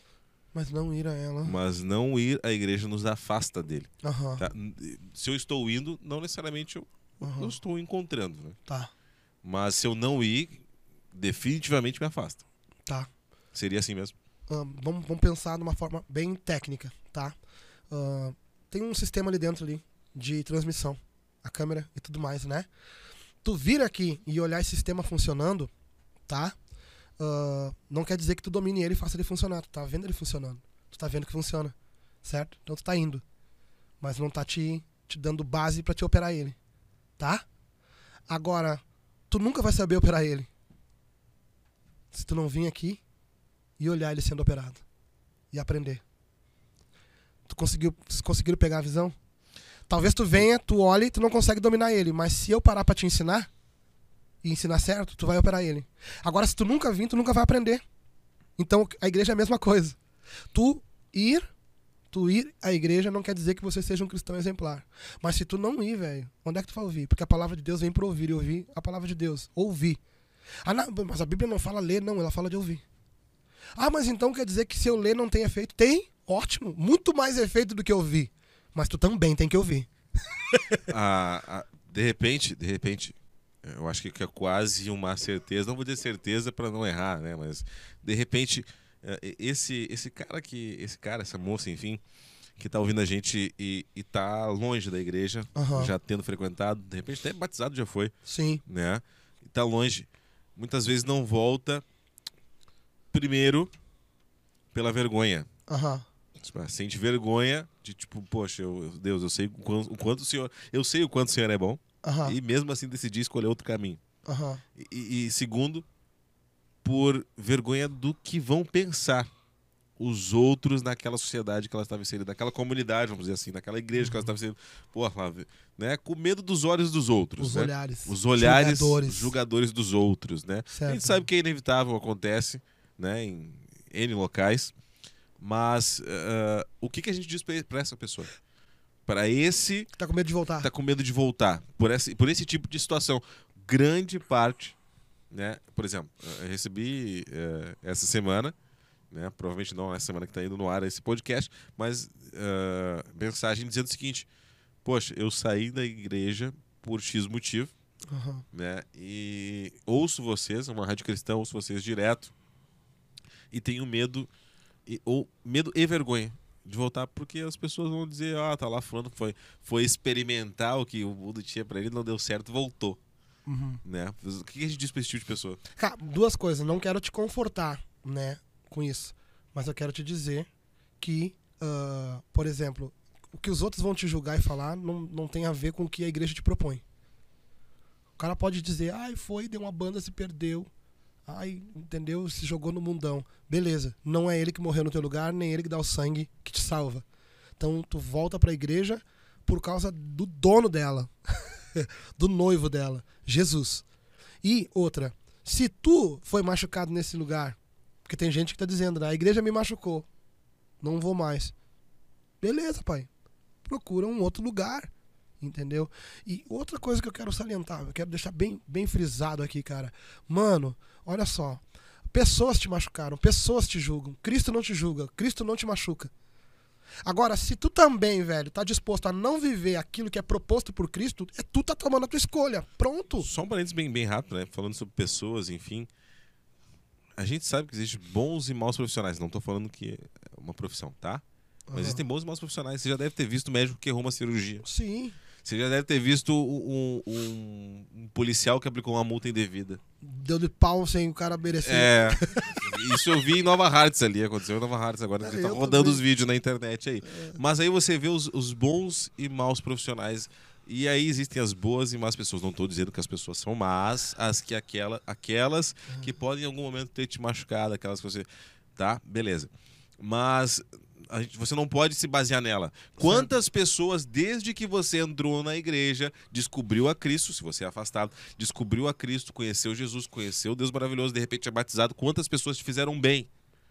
mas não ir a ela. Mas não ir à igreja nos afasta dele. Uhum. Tá? Se eu estou indo, não necessariamente eu, uhum. eu estou encontrando. Né? Tá. Mas se eu não ir, definitivamente me afasta. Tá. Seria assim mesmo? Uh, vamos, vamos pensar de uma forma bem técnica, tá? Uh, tem um sistema ali dentro ali de transmissão, a câmera e tudo mais, né? Tu vir aqui e olhar esse sistema funcionando, tá? uh, não quer dizer que tu domine ele e faça ele funcionar. Tu tá vendo ele funcionando. Tu tá vendo que funciona. Certo? Então tu tá indo. Mas não tá te, te dando base para te operar ele. Tá? Agora, tu nunca vai saber operar ele. Se tu não vir aqui e olhar ele sendo operado. E aprender. Tu conseguiu, conseguiram pegar a visão? Talvez tu venha, tu olhe tu não consegue dominar ele. Mas se eu parar para te ensinar, e ensinar certo, tu vai operar ele. Agora, se tu nunca vir, tu nunca vai aprender. Então, a igreja é a mesma coisa. Tu ir, tu ir à igreja não quer dizer que você seja um cristão exemplar. Mas se tu não ir, velho, onde é que tu vai ouvir? Porque a palavra de Deus vem para ouvir e ouvir a palavra de Deus. Ouvir. Ah, não, mas a Bíblia não fala ler, não, ela fala de ouvir. Ah, mas então quer dizer que se eu ler não tem efeito? Tem, ótimo, muito mais efeito do que ouvir. Mas tu também tem que ouvir. ah, ah, de repente, de repente, eu acho que é quase uma certeza, não vou dizer certeza para não errar, né? Mas de repente é, esse esse cara que esse cara, essa moça, enfim, que está ouvindo a gente e, está longe da igreja, uhum. já tendo frequentado, de repente até batizado já foi, sim, né? Está longe, muitas vezes não volta. Primeiro pela vergonha, uhum. Tipo, Sente vergonha de tipo, poxa, eu, Deus, eu sei o quanto, o quanto o senhor, eu sei o quanto o senhor é bom Aham, e mesmo assim decidi escolher outro caminho. aham. E- E, segundo, por vergonha do que vão pensar os outros naquela sociedade que ela estava inserida, naquela comunidade, vamos dizer assim, naquela igreja que ela estava inserida. Pô, Flávio, né? Com medo dos olhos dos outros, Os né? olhares. Os olhares, Julgadores. julgadores dos outros, né? A Certo. gente sabe que é inevitável, acontece, né? Em N locais. Mas eh, o que, que a gente diz para essa pessoa? Para esse Tá com medo de voltar. tá com medo de voltar por esse, por esse tipo de situação. Grande parte, né? Por exemplo, eu recebi eh, essa semana, né? Provavelmente não essa semana que está indo no ar esse podcast, mas eh, mensagem dizendo o seguinte: Poxa, eu saí da igreja por X motivo, Aham. né? E ouço vocês, uma rádio cristã, ouço vocês direto e tenho medo e, ou medo e vergonha de voltar porque as pessoas vão dizer, ah, tá lá que foi foi experimentar o que o mundo tinha pra ele, não deu certo, voltou, Uhum. né? O que a gente diz pra esse tipo de pessoa? Cara, duas coisas. Não quero te confortar, né, com isso. Mas eu quero te dizer que, ah, por exemplo, o que os outros vão te julgar e falar não, não tem a ver com o que a igreja te propõe. O cara pode dizer, ai, foi, deu uma banda, se perdeu. Ai, entendeu? Se jogou no mundão. Beleza. Não é ele que morreu no teu lugar, nem ele que dá o sangue que te salva. Então tu volta pra igreja por causa do dono dela, do noivo dela, Jesus. E outra, se tu foi machucado nesse lugar, porque tem gente que tá dizendo, né, a igreja me machucou, não vou mais. Beleza, pai. Procura um outro lugar, entendeu? E outra coisa que eu quero salientar, eu quero deixar bem, bem frisado aqui, cara. Mano, olha só. Pessoas te machucaram, pessoas te julgam. Cristo não te julga, Cristo não te machuca. Agora, se tu também, velho, tá disposto a não viver aquilo que é proposto por Cristo, é tu tá tomando a tua escolha. Pronto. Só um parênteses bem, bem rápido, né? Falando sobre pessoas, enfim. A gente sabe que existem bons e maus profissionais. Não tô falando que é uma profissão, tá? Mas Aham. existem bons e maus profissionais. Você já deve ter visto médico que errou uma cirurgia. Sim. Você já deve ter visto um, um- um policial que aplicou uma multa indevida. Deu de pau sem o cara merecer. É. Isso eu vi em Nova Hartz ali, aconteceu em Nova Hartz agora, que É, tá rodando também. os vídeos na internet aí. Mas aí você vê os, os bons e maus profissionais. E aí existem as boas e más pessoas. Não estou dizendo que as pessoas são más, as que aquela, aquelas que podem em algum momento ter te machucado, aquelas que você. Tá? Beleza. Mas gente- você não pode se basear nela. Quantas pessoas, desde que você entrou na igreja, descobriu a Cristo, se você é afastado, descobriu a Cristo, conheceu Jesus, conheceu Deus maravilhoso, de repente é batizado, quantas pessoas te fizeram bem?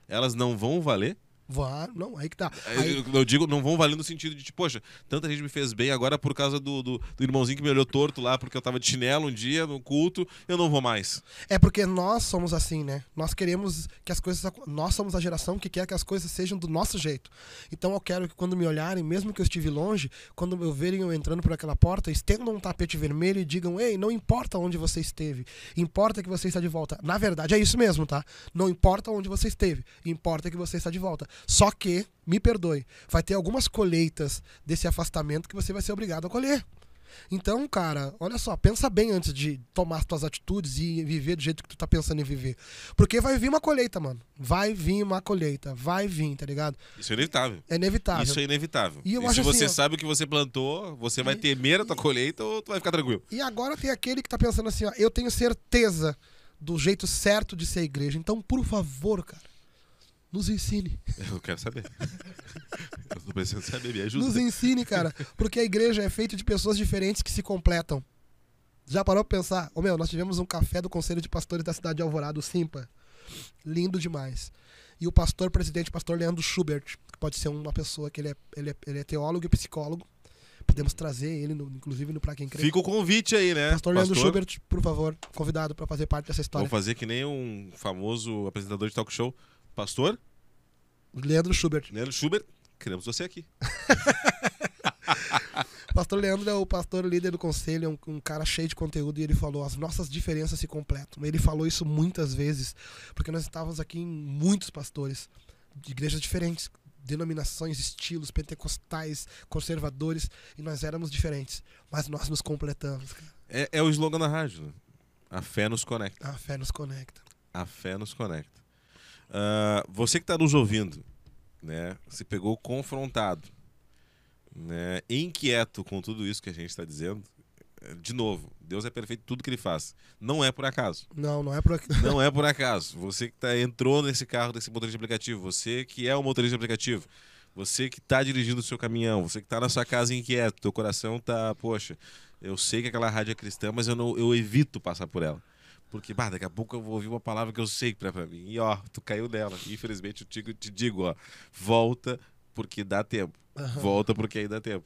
Elas não vão valer? Vá, não, aí que tá. Aí, Eu, eu digo, não vão valer no sentido de, tipo, poxa, tanta gente me fez bem, agora por causa do, do, do irmãozinho que me olhou torto lá, porque eu tava de chinelo um dia no culto, eu não vou mais. é porque nós somos assim, né? Nós queremos que as coisas. Nós somos a geração que quer que as coisas sejam do nosso jeito. Então eu quero que quando me olharem, mesmo que eu estive longe, quando eu verem eu entrando por aquela porta, estendam um tapete vermelho e digam: Ei, não importa onde você esteve, importa que você está de volta. Na verdade, é isso mesmo, tá? Não importa onde você esteve, importa que você está de volta. Só que, me perdoe, vai ter algumas colheitas desse afastamento que você vai ser obrigado a colher. Então, cara, olha só, pensa bem antes de tomar as tuas atitudes e viver do jeito que tu tá pensando em viver. Porque vai vir uma colheita, mano. Vai vir uma colheita. Vai vir, tá ligado? Isso é inevitável. É inevitável. Isso é inevitável. E eu se você assim, sabe o que você plantou, você vai E- temer a tua colheita ou tu vai ficar tranquilo? E agora tem aquele que tá pensando assim, ó, eu tenho certeza do jeito certo de ser igreja. Então, por favor, cara, nos ensine. Eu quero saber. eu tô precisando saber, me ajuda. Nos ensine, cara. Porque a igreja é feita de pessoas diferentes que se completam. Já parou pra pensar? Ô meu, nós tivemos um café do Conselho de Pastores da cidade de Alvorada, o Simpa. Lindo demais. E o pastor presidente, o pastor Leandro Schubert, que pode ser uma pessoa que ele é, ele é, ele é teólogo e psicólogo. Podemos trazer ele, no- inclusive, no Pra Quem Crê. Fica o convite aí, né? Pastor Leandro Schubert, por favor, convidado pra fazer parte dessa história. Vamos fazer que nem um famoso apresentador de talk show. Pastor Leandro Schubert. Leandro Schubert, queremos você aqui. Pastor Leandro é o pastor líder do conselho, é um, um cara cheio de conteúdo e ele falou: as nossas diferenças se completam. Ele falou isso muitas vezes, porque nós estávamos aqui em muitos pastores de igrejas diferentes, denominações, estilos, pentecostais, conservadores, e nós éramos diferentes, mas nós nos completamos. É, é o slogan da rádio. né? A fé nos conecta. A fé nos conecta. A fé nos conecta. Ah, você que está nos ouvindo, né, se pegou confrontado, né, inquieto com tudo isso que a gente está dizendo, de novo, Deus é perfeito em tudo que ele faz. Não é por acaso. Não, não é por acaso. Não é por acaso. Você que tá, entrou nesse carro desse motorista de aplicativo, você que é o motorista de aplicativo, você que está dirigindo o seu caminhão, você que está na sua casa inquieto, teu coração tá, poxa, eu sei que aquela rádio é cristã, mas eu, não, eu evito passar por ela. Porque, bah, daqui a pouco eu vou ouvir uma palavra que eu sei que é pra mim. E ó, tu caiu nela. Infelizmente, eu te, te digo, ó, volta porque dá tempo. Aham. Volta porque aí dá tempo.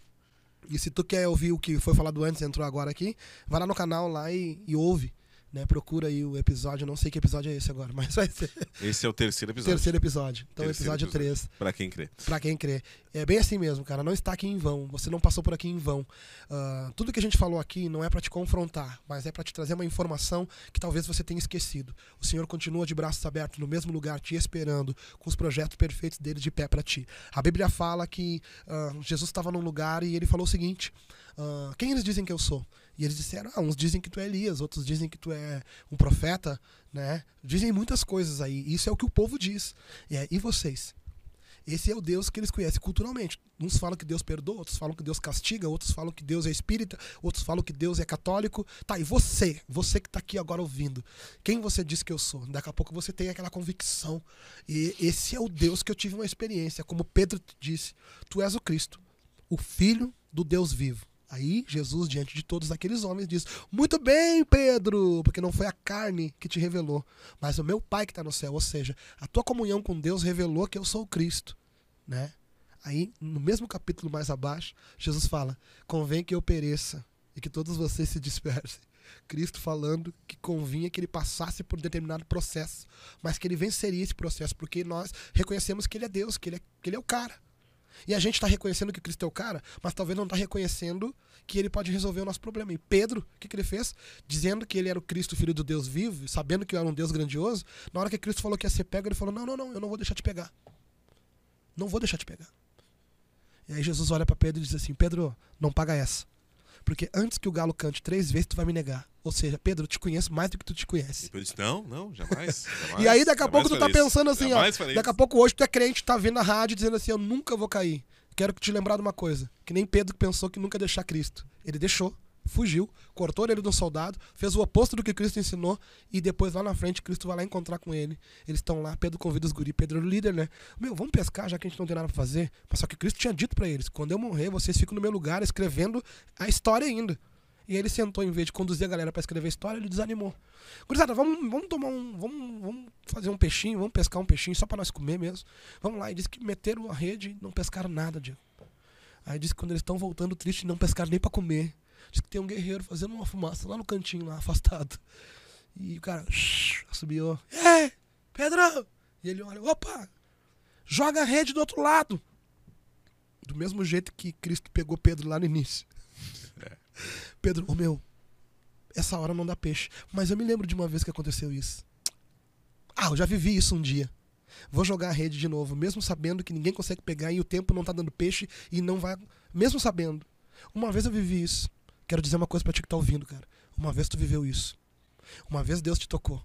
E se tu quer ouvir o que foi falado antes, entrou agora aqui, vai lá no canal lá e, e ouve. Né? Procura aí o episódio, não sei que episódio é esse agora, mas vai ser Esse é o terceiro episódio. terceiro episódio. Então, Terceiro episódio episódio. 3. Pra quem crê. Pra quem crê. É bem assim mesmo, cara. Não está aqui em vão. Você não passou por aqui em vão. Ah, tudo que a gente falou aqui não é pra te confrontar, mas é pra te trazer uma informação que talvez você tenha esquecido. O Senhor continua de braços abertos no mesmo lugar, te esperando, com os projetos perfeitos dele de pé pra ti. A Bíblia fala que ah, Jesus estava num lugar e ele falou o seguinte: ah, Quem eles dizem que eu sou? E eles disseram: ah, uns dizem que tu é Elias, outros dizem que tu é um profeta, né? Dizem muitas coisas aí. Isso é o que o povo diz. E, é, e vocês? Esse é o Deus que eles conhecem culturalmente. Uns falam que Deus perdoa, outros falam que Deus castiga, outros falam que Deus é espírita, outros falam que Deus é católico. Tá, e você? Você que tá aqui agora ouvindo. Quem você diz que eu sou? Daqui a pouco você tem aquela convicção. E esse é o Deus que eu tive uma experiência. Como Pedro disse, tu és o Cristo, o Filho do Deus vivo. Aí Jesus, diante de todos aqueles homens, diz: Muito bem, Pedro, porque não foi a carne que te revelou, mas o meu Pai que está no céu. Ou seja, a tua comunhão com Deus revelou que eu sou Cristo. Né? Aí, no mesmo capítulo mais abaixo, Jesus fala: Convém que eu pereça e que todos vocês se dispersem. Cristo falando que convinha que ele passasse por determinado processo, mas que ele venceria esse processo, porque nós reconhecemos que ele é Deus, que ele é, que ele é o cara. E a gente está reconhecendo que Cristo é o cara, mas talvez não está reconhecendo que ele pode resolver o nosso problema. E Pedro, o que, que ele fez? Dizendo que ele era o Cristo, filho do Deus vivo, sabendo que era um Deus grandioso, na hora que Cristo falou que ia ser pego, ele falou: Não, não, não, eu não vou deixar te pegar. Não vou deixar te pegar. E aí Jesus olha para Pedro e diz assim: Pedro, não paga essa. Porque antes que o galo cante três vezes, tu vai me negar. Ou seja, Pedro, eu te conheço mais do que tu te conhece. Eu disse, não, não, jamais. jamais E aí, daqui a pouco, tu tá isso. pensando assim, ó. Jamais farei Daqui a pouco, hoje, tu é crente, tá vendo a rádio dizendo assim: Eu nunca vou cair. Quero te lembrar de uma coisa. Que nem Pedro pensou que nunca ia deixar Cristo. Ele deixou, fugiu, cortou a um soldado, fez o oposto do que Cristo ensinou. E depois, lá na frente, Cristo vai lá encontrar com ele. Eles estão lá, Pedro convida os guri. Pedro era o líder, né? Meu, vamos pescar já que a gente não tem nada pra fazer. Mas só que Cristo tinha dito pra eles: Quando eu morrer, vocês ficam no meu lugar escrevendo a história ainda. E aí ele sentou, em vez de conduzir a galera pra escrever a história, ele desanimou. Gurizada, vamos, vamos tomar um. Vamos, vamos fazer um peixinho, vamos pescar um peixinho só pra nós comer mesmo. Vamos lá. E disse que meteram a rede e não pescaram nada, Diego. Aí disse que quando eles estão voltando triste, não pescaram nem pra comer. Diz que tem um guerreiro fazendo uma fumaça lá no cantinho, lá, afastado. E o cara subiu. É, Pedrão! E ele olha, opa! Joga a rede do outro lado. Do mesmo jeito que Cristo pegou Pedro lá no início. Pedro, ô meu, essa hora não dá peixe. Mas eu me lembro de uma vez que aconteceu isso. Ah, eu já vivi isso um dia. Vou jogar a rede de novo, mesmo sabendo que ninguém consegue pegar e o tempo não tá dando peixe e não vai. Mesmo sabendo. Uma vez eu vivi isso. Quero dizer uma coisa pra ti que tá ouvindo, cara. Uma vez tu viveu isso. Uma vez Deus te tocou.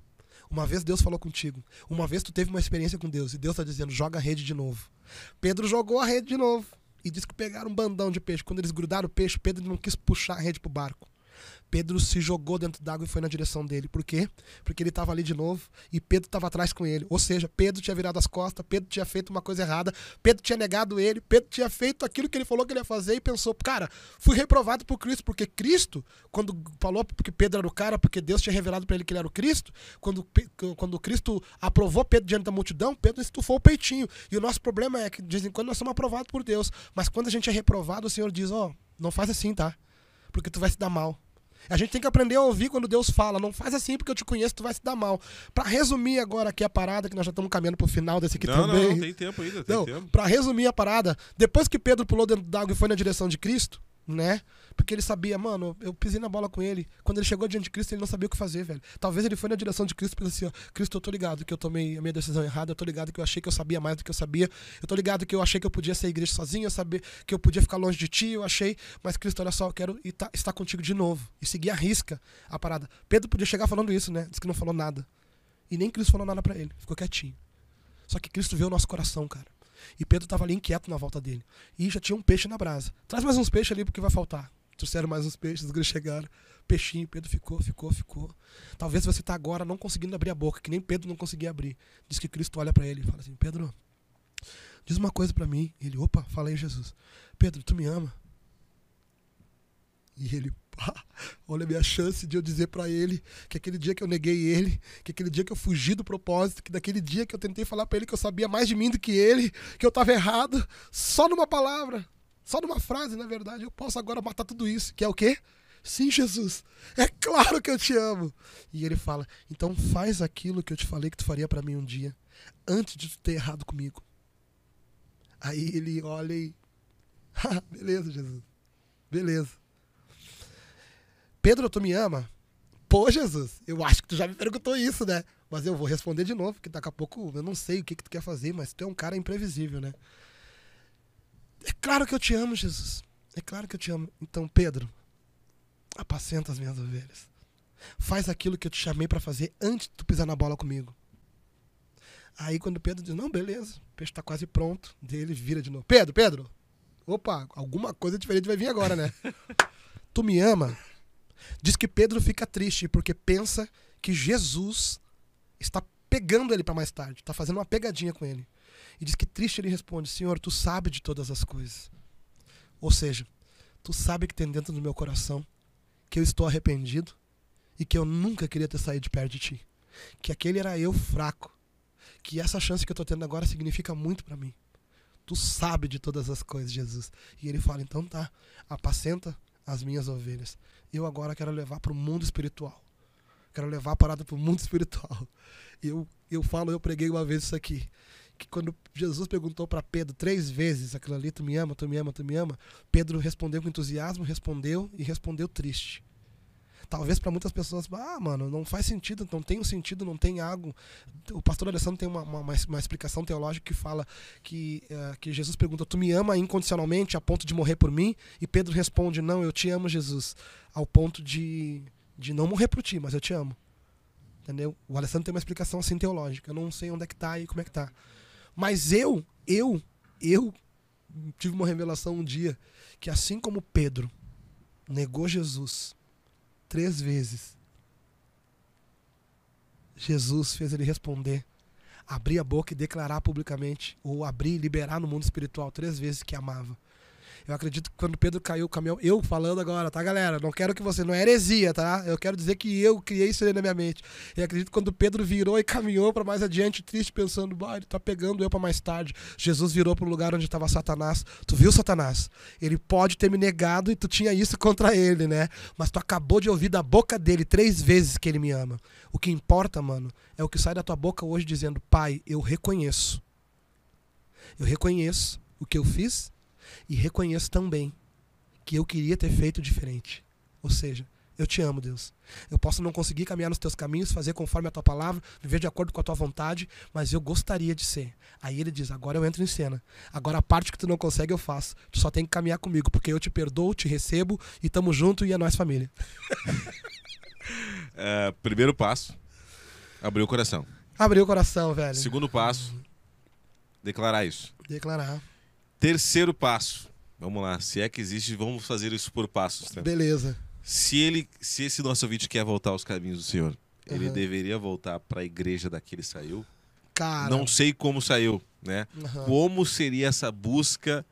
Uma vez Deus falou contigo. Uma vez tu teve uma experiência com Deus e Deus tá dizendo: joga a rede de novo. Pedro jogou a rede de novo e disse que pegaram um bandão de peixe. Quando eles grudaram o peixe, Pedro não quis puxar a rede pro barco. Pedro se jogou dentro d'água e foi na direção dele. Por quê? Porque ele estava ali de novo e Pedro estava atrás com ele. Ou seja, Pedro tinha virado as costas, Pedro tinha feito uma coisa errada, Pedro tinha negado ele, Pedro tinha feito aquilo que ele falou que ele ia fazer e pensou, cara, fui reprovado por Cristo, porque Cristo, quando falou que Pedro era o cara, porque Deus tinha revelado para ele que ele era o Cristo, quando, quando Cristo aprovou Pedro diante da multidão, Pedro estufou o peitinho. E o nosso problema é que de vez em quando nós somos aprovados por Deus, mas quando a gente é reprovado, o Senhor diz, ó, não faz assim, tá? Porque tu vai se dar mal. A gente tem que aprender a ouvir quando Deus fala. Não faz assim porque eu te conheço, tu vai se dar mal. Pra resumir agora aqui a parada, que nós já estamos caminhando pro final desse aqui Não, também. não, não, tem tempo ainda, tem Não, tempo. pra resumir a parada, depois que Pedro pulou dentro d'água e foi na direção de Cristo, né? Porque ele sabia, mano, eu pisei na bola com ele. Quando ele chegou diante de Cristo, ele não sabia o que fazer, velho. Talvez ele foi na direção de Cristo e pensou assim, ó, Cristo, eu tô ligado que eu tomei a minha decisão errada, eu tô ligado que eu achei que eu sabia mais do que eu sabia, eu tô ligado que eu achei que eu podia ser igreja sozinho, eu sabia que eu podia ficar longe de ti, eu achei, mas Cristo, olha só, eu quero estar contigo de novo. E seguir a risca a parada. Pedro podia chegar falando isso, né? Diz que não falou nada. E nem Cristo falou nada pra ele, ficou quietinho. Só que Cristo vê o nosso coração, cara. E Pedro estava ali inquieto na volta dele. E já tinha um peixe na brasa. Traz mais uns peixes ali porque vai faltar. Trouxeram mais uns peixes, os gregos chegaram. Peixinho, Pedro ficou, ficou, ficou. Talvez você está agora não conseguindo abrir a boca, que nem Pedro não conseguia abrir. Diz que Cristo olha para ele e fala assim: Pedro, diz uma coisa para mim. Ele, opa, falei Jesus. Pedro, tu me ama? E ele, olha a minha chance de eu dizer para ele que aquele dia que eu neguei ele, que aquele dia que eu fugi do propósito, que daquele dia que eu tentei falar para ele que eu sabia mais de mim do que ele, que eu estava errado, só numa palavra, só numa frase, na verdade, eu posso agora matar tudo isso, que é o quê? Sim, Jesus, é claro que eu te amo. E ele fala: então faz aquilo que eu te falei que tu faria para mim um dia, antes de tu ter errado comigo. Aí ele olha e. Ah, beleza, Jesus. Beleza. Pedro, tu me ama? Pô, Jesus, eu acho que tu já me perguntou isso, né? Mas eu vou responder de novo, porque daqui a pouco eu não sei o que, que tu quer fazer, mas tu é um cara imprevisível, né? É claro que eu te amo, Jesus. É claro que eu te amo. Então, Pedro, apacenta as minhas ovelhas. Faz aquilo que eu te chamei para fazer antes de tu pisar na bola comigo. Aí quando Pedro diz, não, beleza, o peixe tá quase pronto, dele vira de novo. Pedro, Pedro, opa, alguma coisa diferente vai vir agora, né? tu me ama? Diz que Pedro fica triste porque pensa que Jesus está pegando ele para mais tarde, está fazendo uma pegadinha com ele. E diz que triste ele responde: Senhor, tu sabe de todas as coisas. Ou seja, tu sabe que tem dentro do meu coração que eu estou arrependido e que eu nunca queria ter saído de perto de ti. Que aquele era eu fraco. Que essa chance que eu estou tendo agora significa muito para mim. Tu sabe de todas as coisas, Jesus. E ele fala: então tá, apacenta as minhas ovelhas. Eu agora quero levar para o mundo espiritual. Quero levar a parada para o mundo espiritual. Eu, eu falo, eu preguei uma vez isso aqui. Que quando Jesus perguntou para Pedro três vezes aquilo ali, tu me ama, tu me ama, tu me ama, Pedro respondeu com entusiasmo, respondeu e respondeu triste talvez para muitas pessoas, ah, mano, não faz sentido, não tem um sentido, não tem algo. O pastor Alessandro tem uma, uma, uma explicação teológica que fala que, uh, que Jesus pergunta: Tu me ama incondicionalmente a ponto de morrer por mim? E Pedro responde: Não, eu te amo, Jesus, ao ponto de, de não morrer por ti, mas eu te amo. Entendeu? O Alessandro tem uma explicação assim teológica. Eu não sei onde é que tá e como é que tá. Mas eu, eu, eu tive uma revelação um dia que assim como Pedro negou Jesus três vezes. Jesus fez ele responder, abrir a boca e declarar publicamente, ou abrir e liberar no mundo espiritual três vezes que amava. Eu acredito que quando Pedro caiu o caminhão, eu falando agora, tá, galera? Não quero que você. Não é heresia, tá? Eu quero dizer que eu criei isso aí na minha mente. Eu acredito que quando Pedro virou e caminhou para mais adiante, triste, pensando, bah, ele tá pegando eu para mais tarde. Jesus virou para o lugar onde estava Satanás. Tu viu, Satanás? Ele pode ter me negado e tu tinha isso contra ele, né? Mas tu acabou de ouvir da boca dele três vezes que ele me ama. O que importa, mano, é o que sai da tua boca hoje dizendo: Pai, eu reconheço. Eu reconheço o que eu fiz e reconheço também que eu queria ter feito diferente. Ou seja, eu te amo, Deus. Eu posso não conseguir caminhar nos teus caminhos, fazer conforme a tua palavra, viver de acordo com a tua vontade, mas eu gostaria de ser. Aí ele diz: agora eu entro em cena. Agora a parte que tu não consegue eu faço. Tu só tem que caminhar comigo, porque eu te perdoo, te recebo e tamo junto e é nós família. é, primeiro passo: abrir o coração. Abrir o coração, velho. Segundo passo: declarar isso. Declarar. Terceiro passo. Vamos lá. Se é que existe, vamos fazer isso por passos. Né? Beleza. Se ele, se esse nosso vídeo quer voltar aos caminhos do Senhor, uhum. ele deveria voltar para a igreja daqui ele saiu. Cara. Não sei como saiu, né? Uhum. Como seria essa busca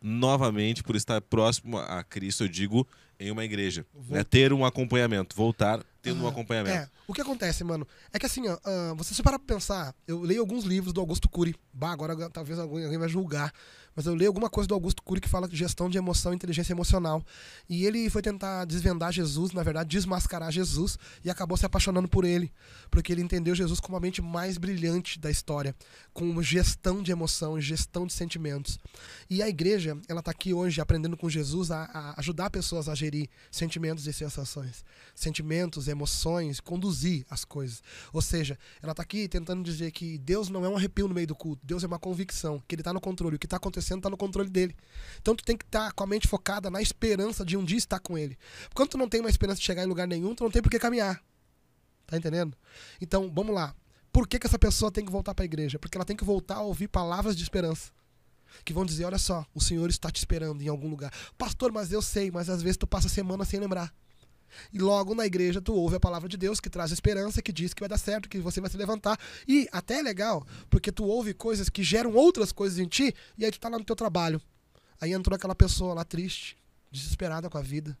novamente por estar próximo a Cristo, eu digo, em uma igreja. Né? Ter um acompanhamento, voltar tendo um acompanhamento. É, o que acontece, mano, é que assim, ó, uh, você se parar pra pensar, eu leio alguns livros do Augusto Cury, bah, agora talvez alguém vai julgar, mas eu leio alguma coisa do Augusto Cury que fala de gestão de emoção inteligência emocional. E ele foi tentar desvendar Jesus, na verdade, desmascarar Jesus, e acabou se apaixonando por ele, porque ele entendeu Jesus como a mente mais brilhante da história, com gestão de emoção gestão de sentimentos. E a igreja, ela tá aqui hoje aprendendo com Jesus a, a ajudar pessoas a gerir sentimentos e sensações. Sentimentos, emoções, conduzir as coisas. Ou seja, ela tá aqui tentando dizer que Deus não é um arrepio no meio do culto, Deus é uma convicção, que ele tá no controle. O que está acontecendo acontecendo está no controle dele. Então tu tem que estar tá com a mente focada na esperança de um dia estar com ele. Quando tu não tem uma esperança de chegar em lugar nenhum, tu não tem por que caminhar. Tá entendendo? Então, vamos lá. Por que, que essa pessoa tem que voltar para a igreja? Porque ela tem que voltar a ouvir palavras de esperança. que vão dizer: olha só, o Senhor está te esperando em algum lugar. Pastor, mas eu sei, mas às vezes tu passa a semana sem lembrar. E logo na igreja tu ouve a palavra de Deus que traz esperança, que diz que vai dar certo, que você vai se levantar. E até é legal, porque tu ouve coisas que geram outras coisas em ti, e aí tu tá lá no teu trabalho. Aí entrou aquela pessoa lá triste, desesperada com a vida.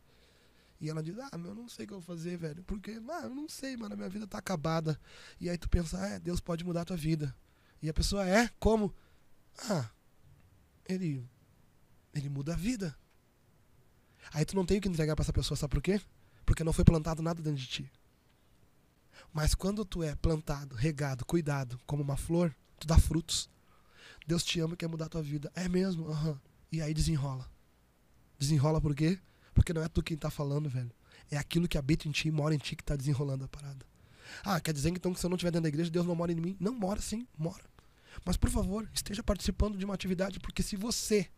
E ela diz, ah, eu não sei o que eu vou fazer, velho. Porque, ah, eu não sei, mano, a minha vida tá acabada. E aí tu pensa, ah, Deus pode mudar a tua vida. E a pessoa é, como? Ah, ele, ele muda a vida. Aí tu não tem o que entregar para essa pessoa, sabe por quê? Porque não foi plantado nada dentro de ti. Mas quando tu é plantado, regado, cuidado, como uma flor, tu dá frutos. Deus te ama e quer mudar a tua vida. É mesmo? Uhum. E aí desenrola. Desenrola por quê? Porque não é tu quem tá falando, velho. É aquilo que habita em ti e mora em ti que tá desenrolando a parada. Ah, quer dizer então que se eu não estiver dentro da igreja, Deus não mora em mim? Não, mora sim, mora. Mas por favor, esteja participando de uma atividade, porque se você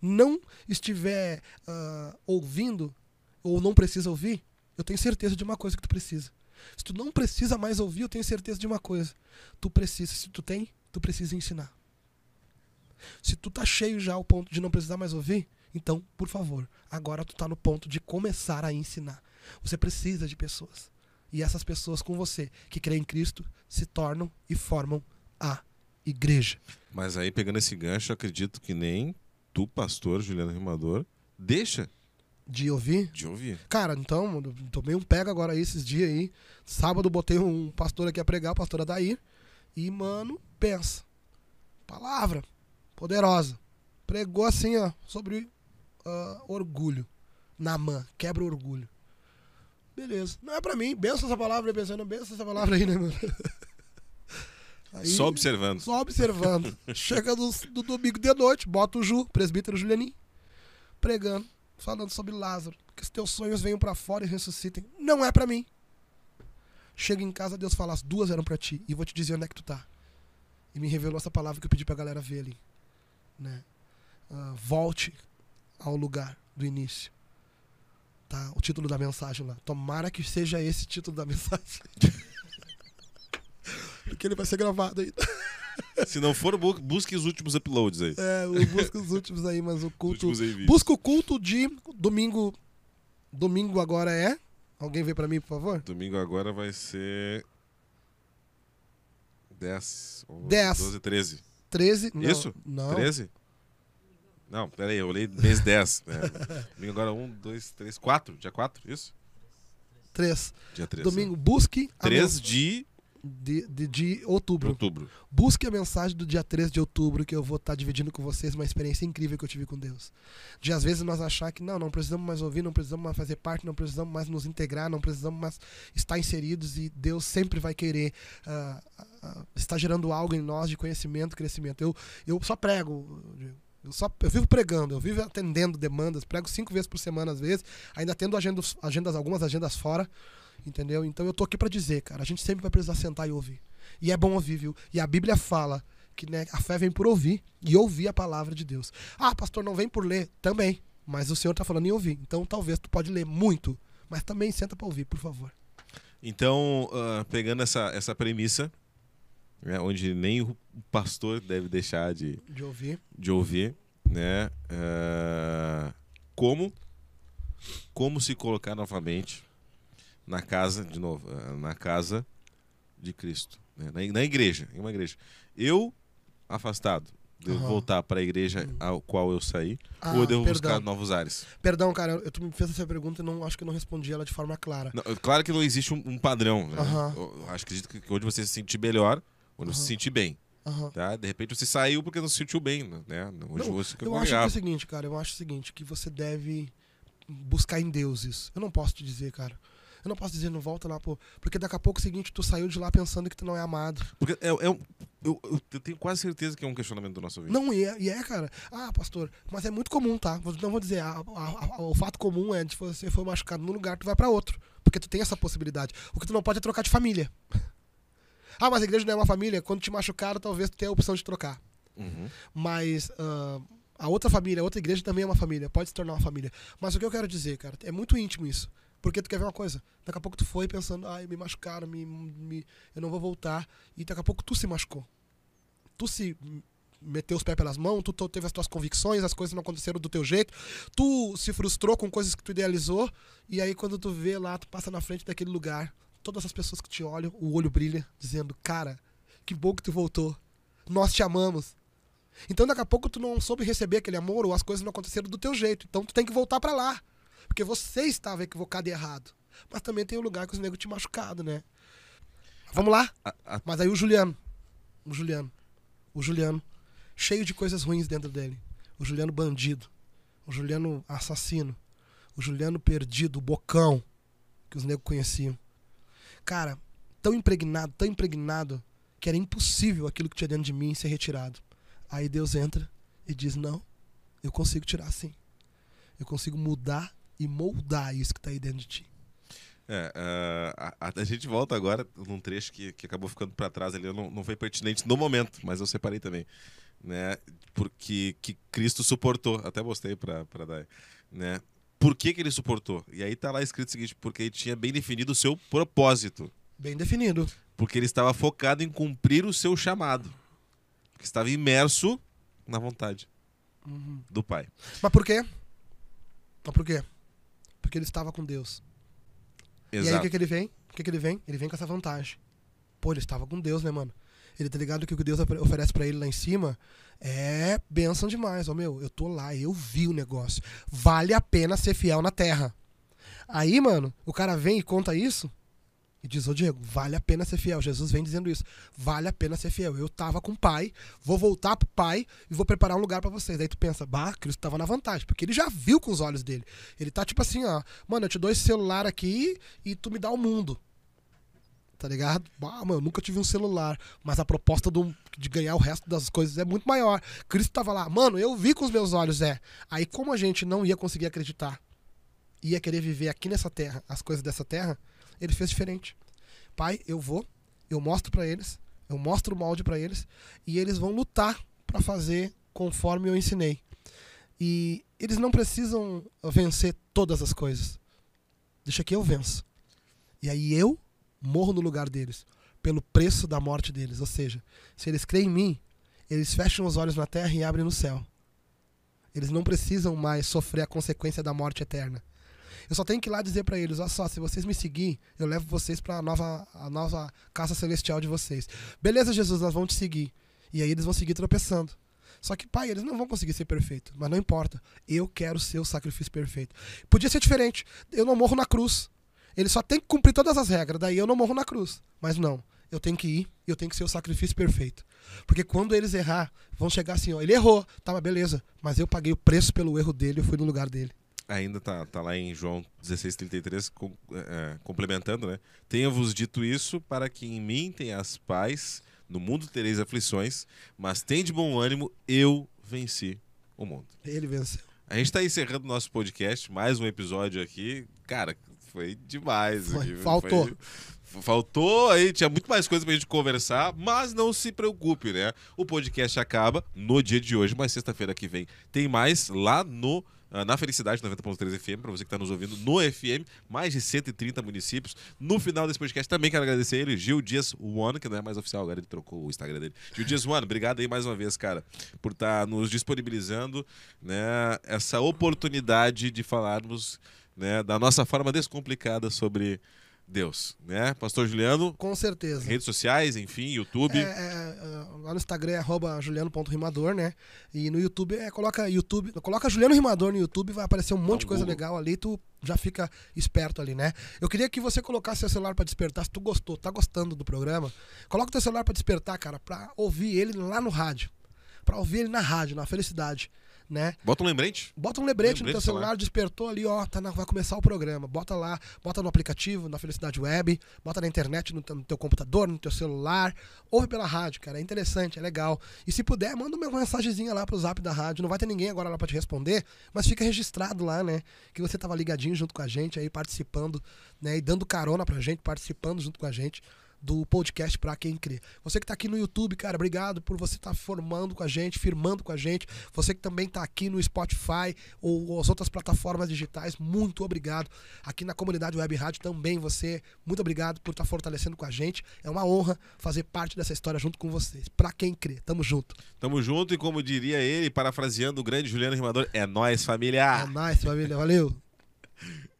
não estiver uh, ouvindo, ou não precisa ouvir, eu tenho certeza de uma coisa que tu precisa. Se tu não precisa mais ouvir, eu tenho certeza de uma coisa. Tu precisa, se tu tem, tu precisa ensinar. Se tu tá cheio já ao ponto de não precisar mais ouvir, então, por favor, agora tu tá no ponto de começar a ensinar. Você precisa de pessoas. E essas pessoas com você que creem em Cristo se tornam e formam a igreja. Mas aí, pegando esse gancho, acredito que nem tu, pastor Juliano Rimador, deixa de ouvir? De ouvir. Cara, então, tomei um pega agora aí esses dias aí. Sábado botei um pastor aqui a pregar, o pastor Adair. E, mano, pensa. Palavra poderosa. Pregou assim, ó, sobre uh, orgulho. Namã, quebra o orgulho. Beleza. Não é pra mim. Benção essa palavra, pensando, benção essa palavra aí, né, mano? Aí, só observando. Só observando. Chega do, do, domingo de noite, bota o Ju, presbítero Julianinho, pregando, falando sobre Lázaro. Que os teus sonhos venham para fora e ressuscitem. Não é para mim. Chega em casa, Deus fala, as duas eram para ti. E vou te dizer onde é que tu tá. E me revelou essa palavra que eu pedi pra galera ver ali. Né? Uh, volte ao lugar do início. Tá? O título da mensagem lá. Tomara que seja esse título da mensagem. Porque ele vai ser gravado ainda. Se não for, busque os últimos uploads aí. É, busque os últimos aí, mas o culto. Busca o culto de domingo. Domingo agora é. Alguém vê pra mim, por favor? Domingo agora vai ser. 10. 10. 12, 13. 13? Não, Isso? Não. 13? Não, peraí, eu olhei mês 10. É. Domingo agora 1, 2, 3, 4. Dia 4, isso? 3. Dia 3. Domingo, busque. 3 de de, de, de outubro. outubro. Busque a mensagem do dia 3 de outubro, que eu vou estar tá dividindo com vocês uma experiência incrível que eu tive com Deus. De às vezes nós achar que não, não precisamos mais ouvir, não precisamos mais fazer parte, não precisamos mais nos integrar, não precisamos mais estar inseridos e Deus sempre vai querer uh, uh, estar gerando algo em nós de conhecimento, crescimento. Eu, eu só prego, eu, só, eu vivo pregando, eu vivo atendendo demandas, prego cinco vezes por semana às vezes, ainda tendo agendas, agendas algumas agendas fora. Entendeu? Então eu tô aqui para dizer, cara, a gente sempre vai precisar sentar e ouvir. E é bom ouvir, viu? E a Bíblia fala que né, a fé vem por ouvir e ouvir a palavra de Deus. Ah, pastor, não vem por ler? Também. Mas o Senhor tá falando em ouvir. Então talvez tu pode ler muito, mas também senta para ouvir, por favor. Então, uh, pegando essa, essa premissa, né, onde nem o pastor deve deixar de, de ouvir, de ouvir né, uh, como, como se colocar novamente na casa, de novo, eh, na casa de Cristo, né? na, na, igreja, em uma igreja. Eu, afastado, devo uhum. voltar para a igreja uhum. ao qual eu saí, ah, ou eu devo perdão. buscar novos ares? Perdão, cara, eu, tu me fez essa pergunta e não acho que eu não respondi ela de forma clara. Não, claro que não existe um, um padrão. Né? Uhum. Eu, acho que, que onde você se sentir melhor, onde você se sentir bem. Uhum. Tá? De repente você saiu porque não se sentiu bem, né? Onde não, você eu acho que é o seguinte, cara, eu acho o seguinte, que você deve buscar em Deus isso. Eu não posso te dizer, cara. Eu não posso dizer, não volta lá, pô. Porque daqui a pouco é o seguinte, tu saiu de lá pensando que tu não é amado. Porque é, é eu, eu, eu, tenho quase certeza que é um questionamento do nosso ouvinte. Não, e é, e é, cara. Ah, pastor, mas é muito comum, tá? Não vou dizer, a, a, a, o fato comum é de você foi machucado num lugar, tu vai para outro. Porque tu tem essa possibilidade. O que tu não pode é trocar de família. ah, mas a igreja não é uma família. Quando te machucaram, talvez tu tenha a opção de trocar. Uhum. Mas. Uh, a outra família, a outra igreja também é uma família, pode se tornar uma família. Mas o que eu quero dizer, cara, é muito íntimo isso. Porque tu quer ver uma coisa? Daqui a pouco tu foi pensando, ai, me machucaram, me, me, eu não vou voltar. E daqui a pouco tu se machucou. Tu se meteu os pés pelas mãos, tu, tu teve as tuas convicções, as coisas não aconteceram do teu jeito, tu se frustrou com coisas que tu idealizou, e aí quando tu vê lá, tu passa na frente daquele lugar, todas as pessoas que te olham, o olho brilha, dizendo, cara, que bom que tu voltou. Nós te amamos. Então daqui a pouco tu não soube receber aquele amor ou as coisas não aconteceram do teu jeito. Então tu tem que voltar para lá. Porque você estava equivocado e errado. Mas também tem um lugar que os negros te machucado, né? Vamos lá? A- a- Mas aí o Juliano. O Juliano. O Juliano. Cheio de coisas ruins dentro dele. O Juliano bandido. O Juliano assassino. O Juliano perdido, o bocão. Que os negros conheciam. Cara, tão impregnado, tão impregnado, que era impossível aquilo que tinha dentro de mim ser retirado. Aí Deus entra e diz: Não, eu consigo tirar sim. Eu consigo mudar e moldar isso que tá aí dentro de ti. É, ah, a, a gente volta agora num trecho que, que acabou ficando para trás ali, não, não foi pertinente no momento, mas eu separei também, né? Porque que Cristo suportou, até mostrei para dar, né? Por que, que ele suportou? E aí tá lá escrito o seguinte, porque ele tinha bem definido o seu propósito, Bem definido. porque ele estava focado em cumprir o seu chamado, porque estava imerso na vontade do Pai. Mas por quê? Mas por quê? Porque ele estava com Deus. E aí o Exato. que, que ele vem? O que, que ele vem? Ele vem com essa vantagem. Pô, ele estava com Deus, né, mano? Ele tá ligado que o que Deus ofere- oferece pra ele lá em cima é bênção demais. Ó, meu, eu tô lá, eu vi o negócio. Vale a pena ser fiel na terra. Aí, mano, o cara vem e conta isso e diz, ô Diego, vale a pena ser fiel. Jesus vem dizendo isso. Vale a pena ser fiel. Eu tava com o pai, vou voltar pro pai e vou preparar um lugar pra vocês. Aí tu pensa, bah, Cristo tava na vantagem, porque ele já viu com os olhos dele. Ele tá tipo assim, ó, mano, eu te dou esse celular aqui e tu me dá o mundo. Tá ligado? Bah, mano, eu nunca tive um celular, mas a proposta do- de ganhar o resto das coisas é muito maior. Cristo tava lá, mano, eu vi com os meus olhos, é. Aí, como a gente não ia conseguir acreditar, ia querer viver aqui nessa terra, as coisas dessa terra, ele fez diferente. Pai, eu vou, eu mostro pra eles, eu mostro o molde pra eles, e eles vão lutar pra fazer conforme eu ensinei. E eles não precisam vencer todas as coisas. Deixa que eu venço. E aí eu morro no lugar deles, pelo preço da morte deles. Ou seja, se eles creem em mim, eles fecham os olhos na terra e abrem no céu. Eles não precisam mais sofrer a consequência da morte eterna. Eu só tenho que ir lá dizer pra eles, olha só, se vocês me seguir, eu levo vocês pra nova, a nova casa celestial de vocês. Beleza, Jesus, nós vamos te seguir. E aí eles vão seguir tropeçando. Só que, pai, eles não vão conseguir ser perfeitos. Mas não importa. Eu quero ser o sacrifício perfeito. Podia ser diferente. Eu não morro na cruz. Ele só tem que cumprir todas as regras. Daí eu não morro na cruz. Mas não. Eu tenho que ir e eu tenho que ser o sacrifício perfeito. Porque quando eles errar, vão chegar assim, ó. Ele errou. Tá, beleza. Mas eu paguei o preço pelo erro dele. Eu fui no lugar dele. Ainda tá, tá lá em João 16,33, com, é, complementando, né? Tenha-vos dito isso para que em mim tenhas paz, no mundo tereis aflições, mas tem de bom ânimo, eu venci o mundo. Ele venceu. A gente tá encerrando nosso podcast, mais um episódio aqui. Cara, foi demais. Foi, aqui, faltou. foi- faltou aí, tinha muito mais coisa pra gente conversar, mas não se preocupe, né? O podcast acaba no dia de hoje, mas sexta-feira que vem tem mais lá no na Felicidade 90.3 FM, pra você que tá nos ouvindo no FM, mais de 130 municípios. No final desse podcast também quero agradecer ele, Gil Dias One, que não é mais oficial, agora ele trocou o Instagram dele. Gil Dias One, obrigado aí mais uma vez, cara, por estar nos disponibilizando né, essa oportunidade de falarmos né, da nossa forma descomplicada sobre Deus, né? Pastor Juliano, Com certeza. redes sociais, enfim, YouTube. É, é, é, lá no Instagram é arroba juliano.rimador, né? E no YouTube é coloca YouTube, coloca Juliano Rimador no YouTube, vai aparecer um monte de coisa Google. legal ali, tu já fica esperto ali, né? Eu queria que você colocasse seu celular pra despertar, se tu gostou, tá gostando do programa, coloca o teu celular pra despertar, cara, pra ouvir ele lá no rádio. Pra ouvir ele na rádio, na felicidade, né? Bota um lembrete. Bota um lembrete, Lembrete no teu celular. celular, despertou ali, ó, tá na- vai começar o programa. Bota lá, bota no aplicativo, na Felicidade Web, bota na internet, no teu, no teu computador, no teu celular. Ouve pela rádio, cara, é interessante, é legal. E se puder, manda uma mensagenzinha lá pro zap da rádio. Não vai ter ninguém agora lá pra te responder, mas fica registrado lá, né? Que você tava ligadinho junto com a gente aí, participando, né? E dando carona pra gente, participando junto com a gente do podcast Pra Quem Crê. Você que tá aqui no YouTube, cara, obrigado por você estar tá formando com a gente, firmando com a gente. Você que também tá aqui no Spotify ou as outras plataformas digitais, muito obrigado. Aqui na comunidade Web Rádio também você, muito obrigado por estar tá fortalecendo com a gente. É uma honra fazer parte dessa história junto com vocês. Pra quem crê, tamo junto. Tamo junto e como diria ele, parafraseando o grande Juliano Rimador, é nós família. É nós família, valeu.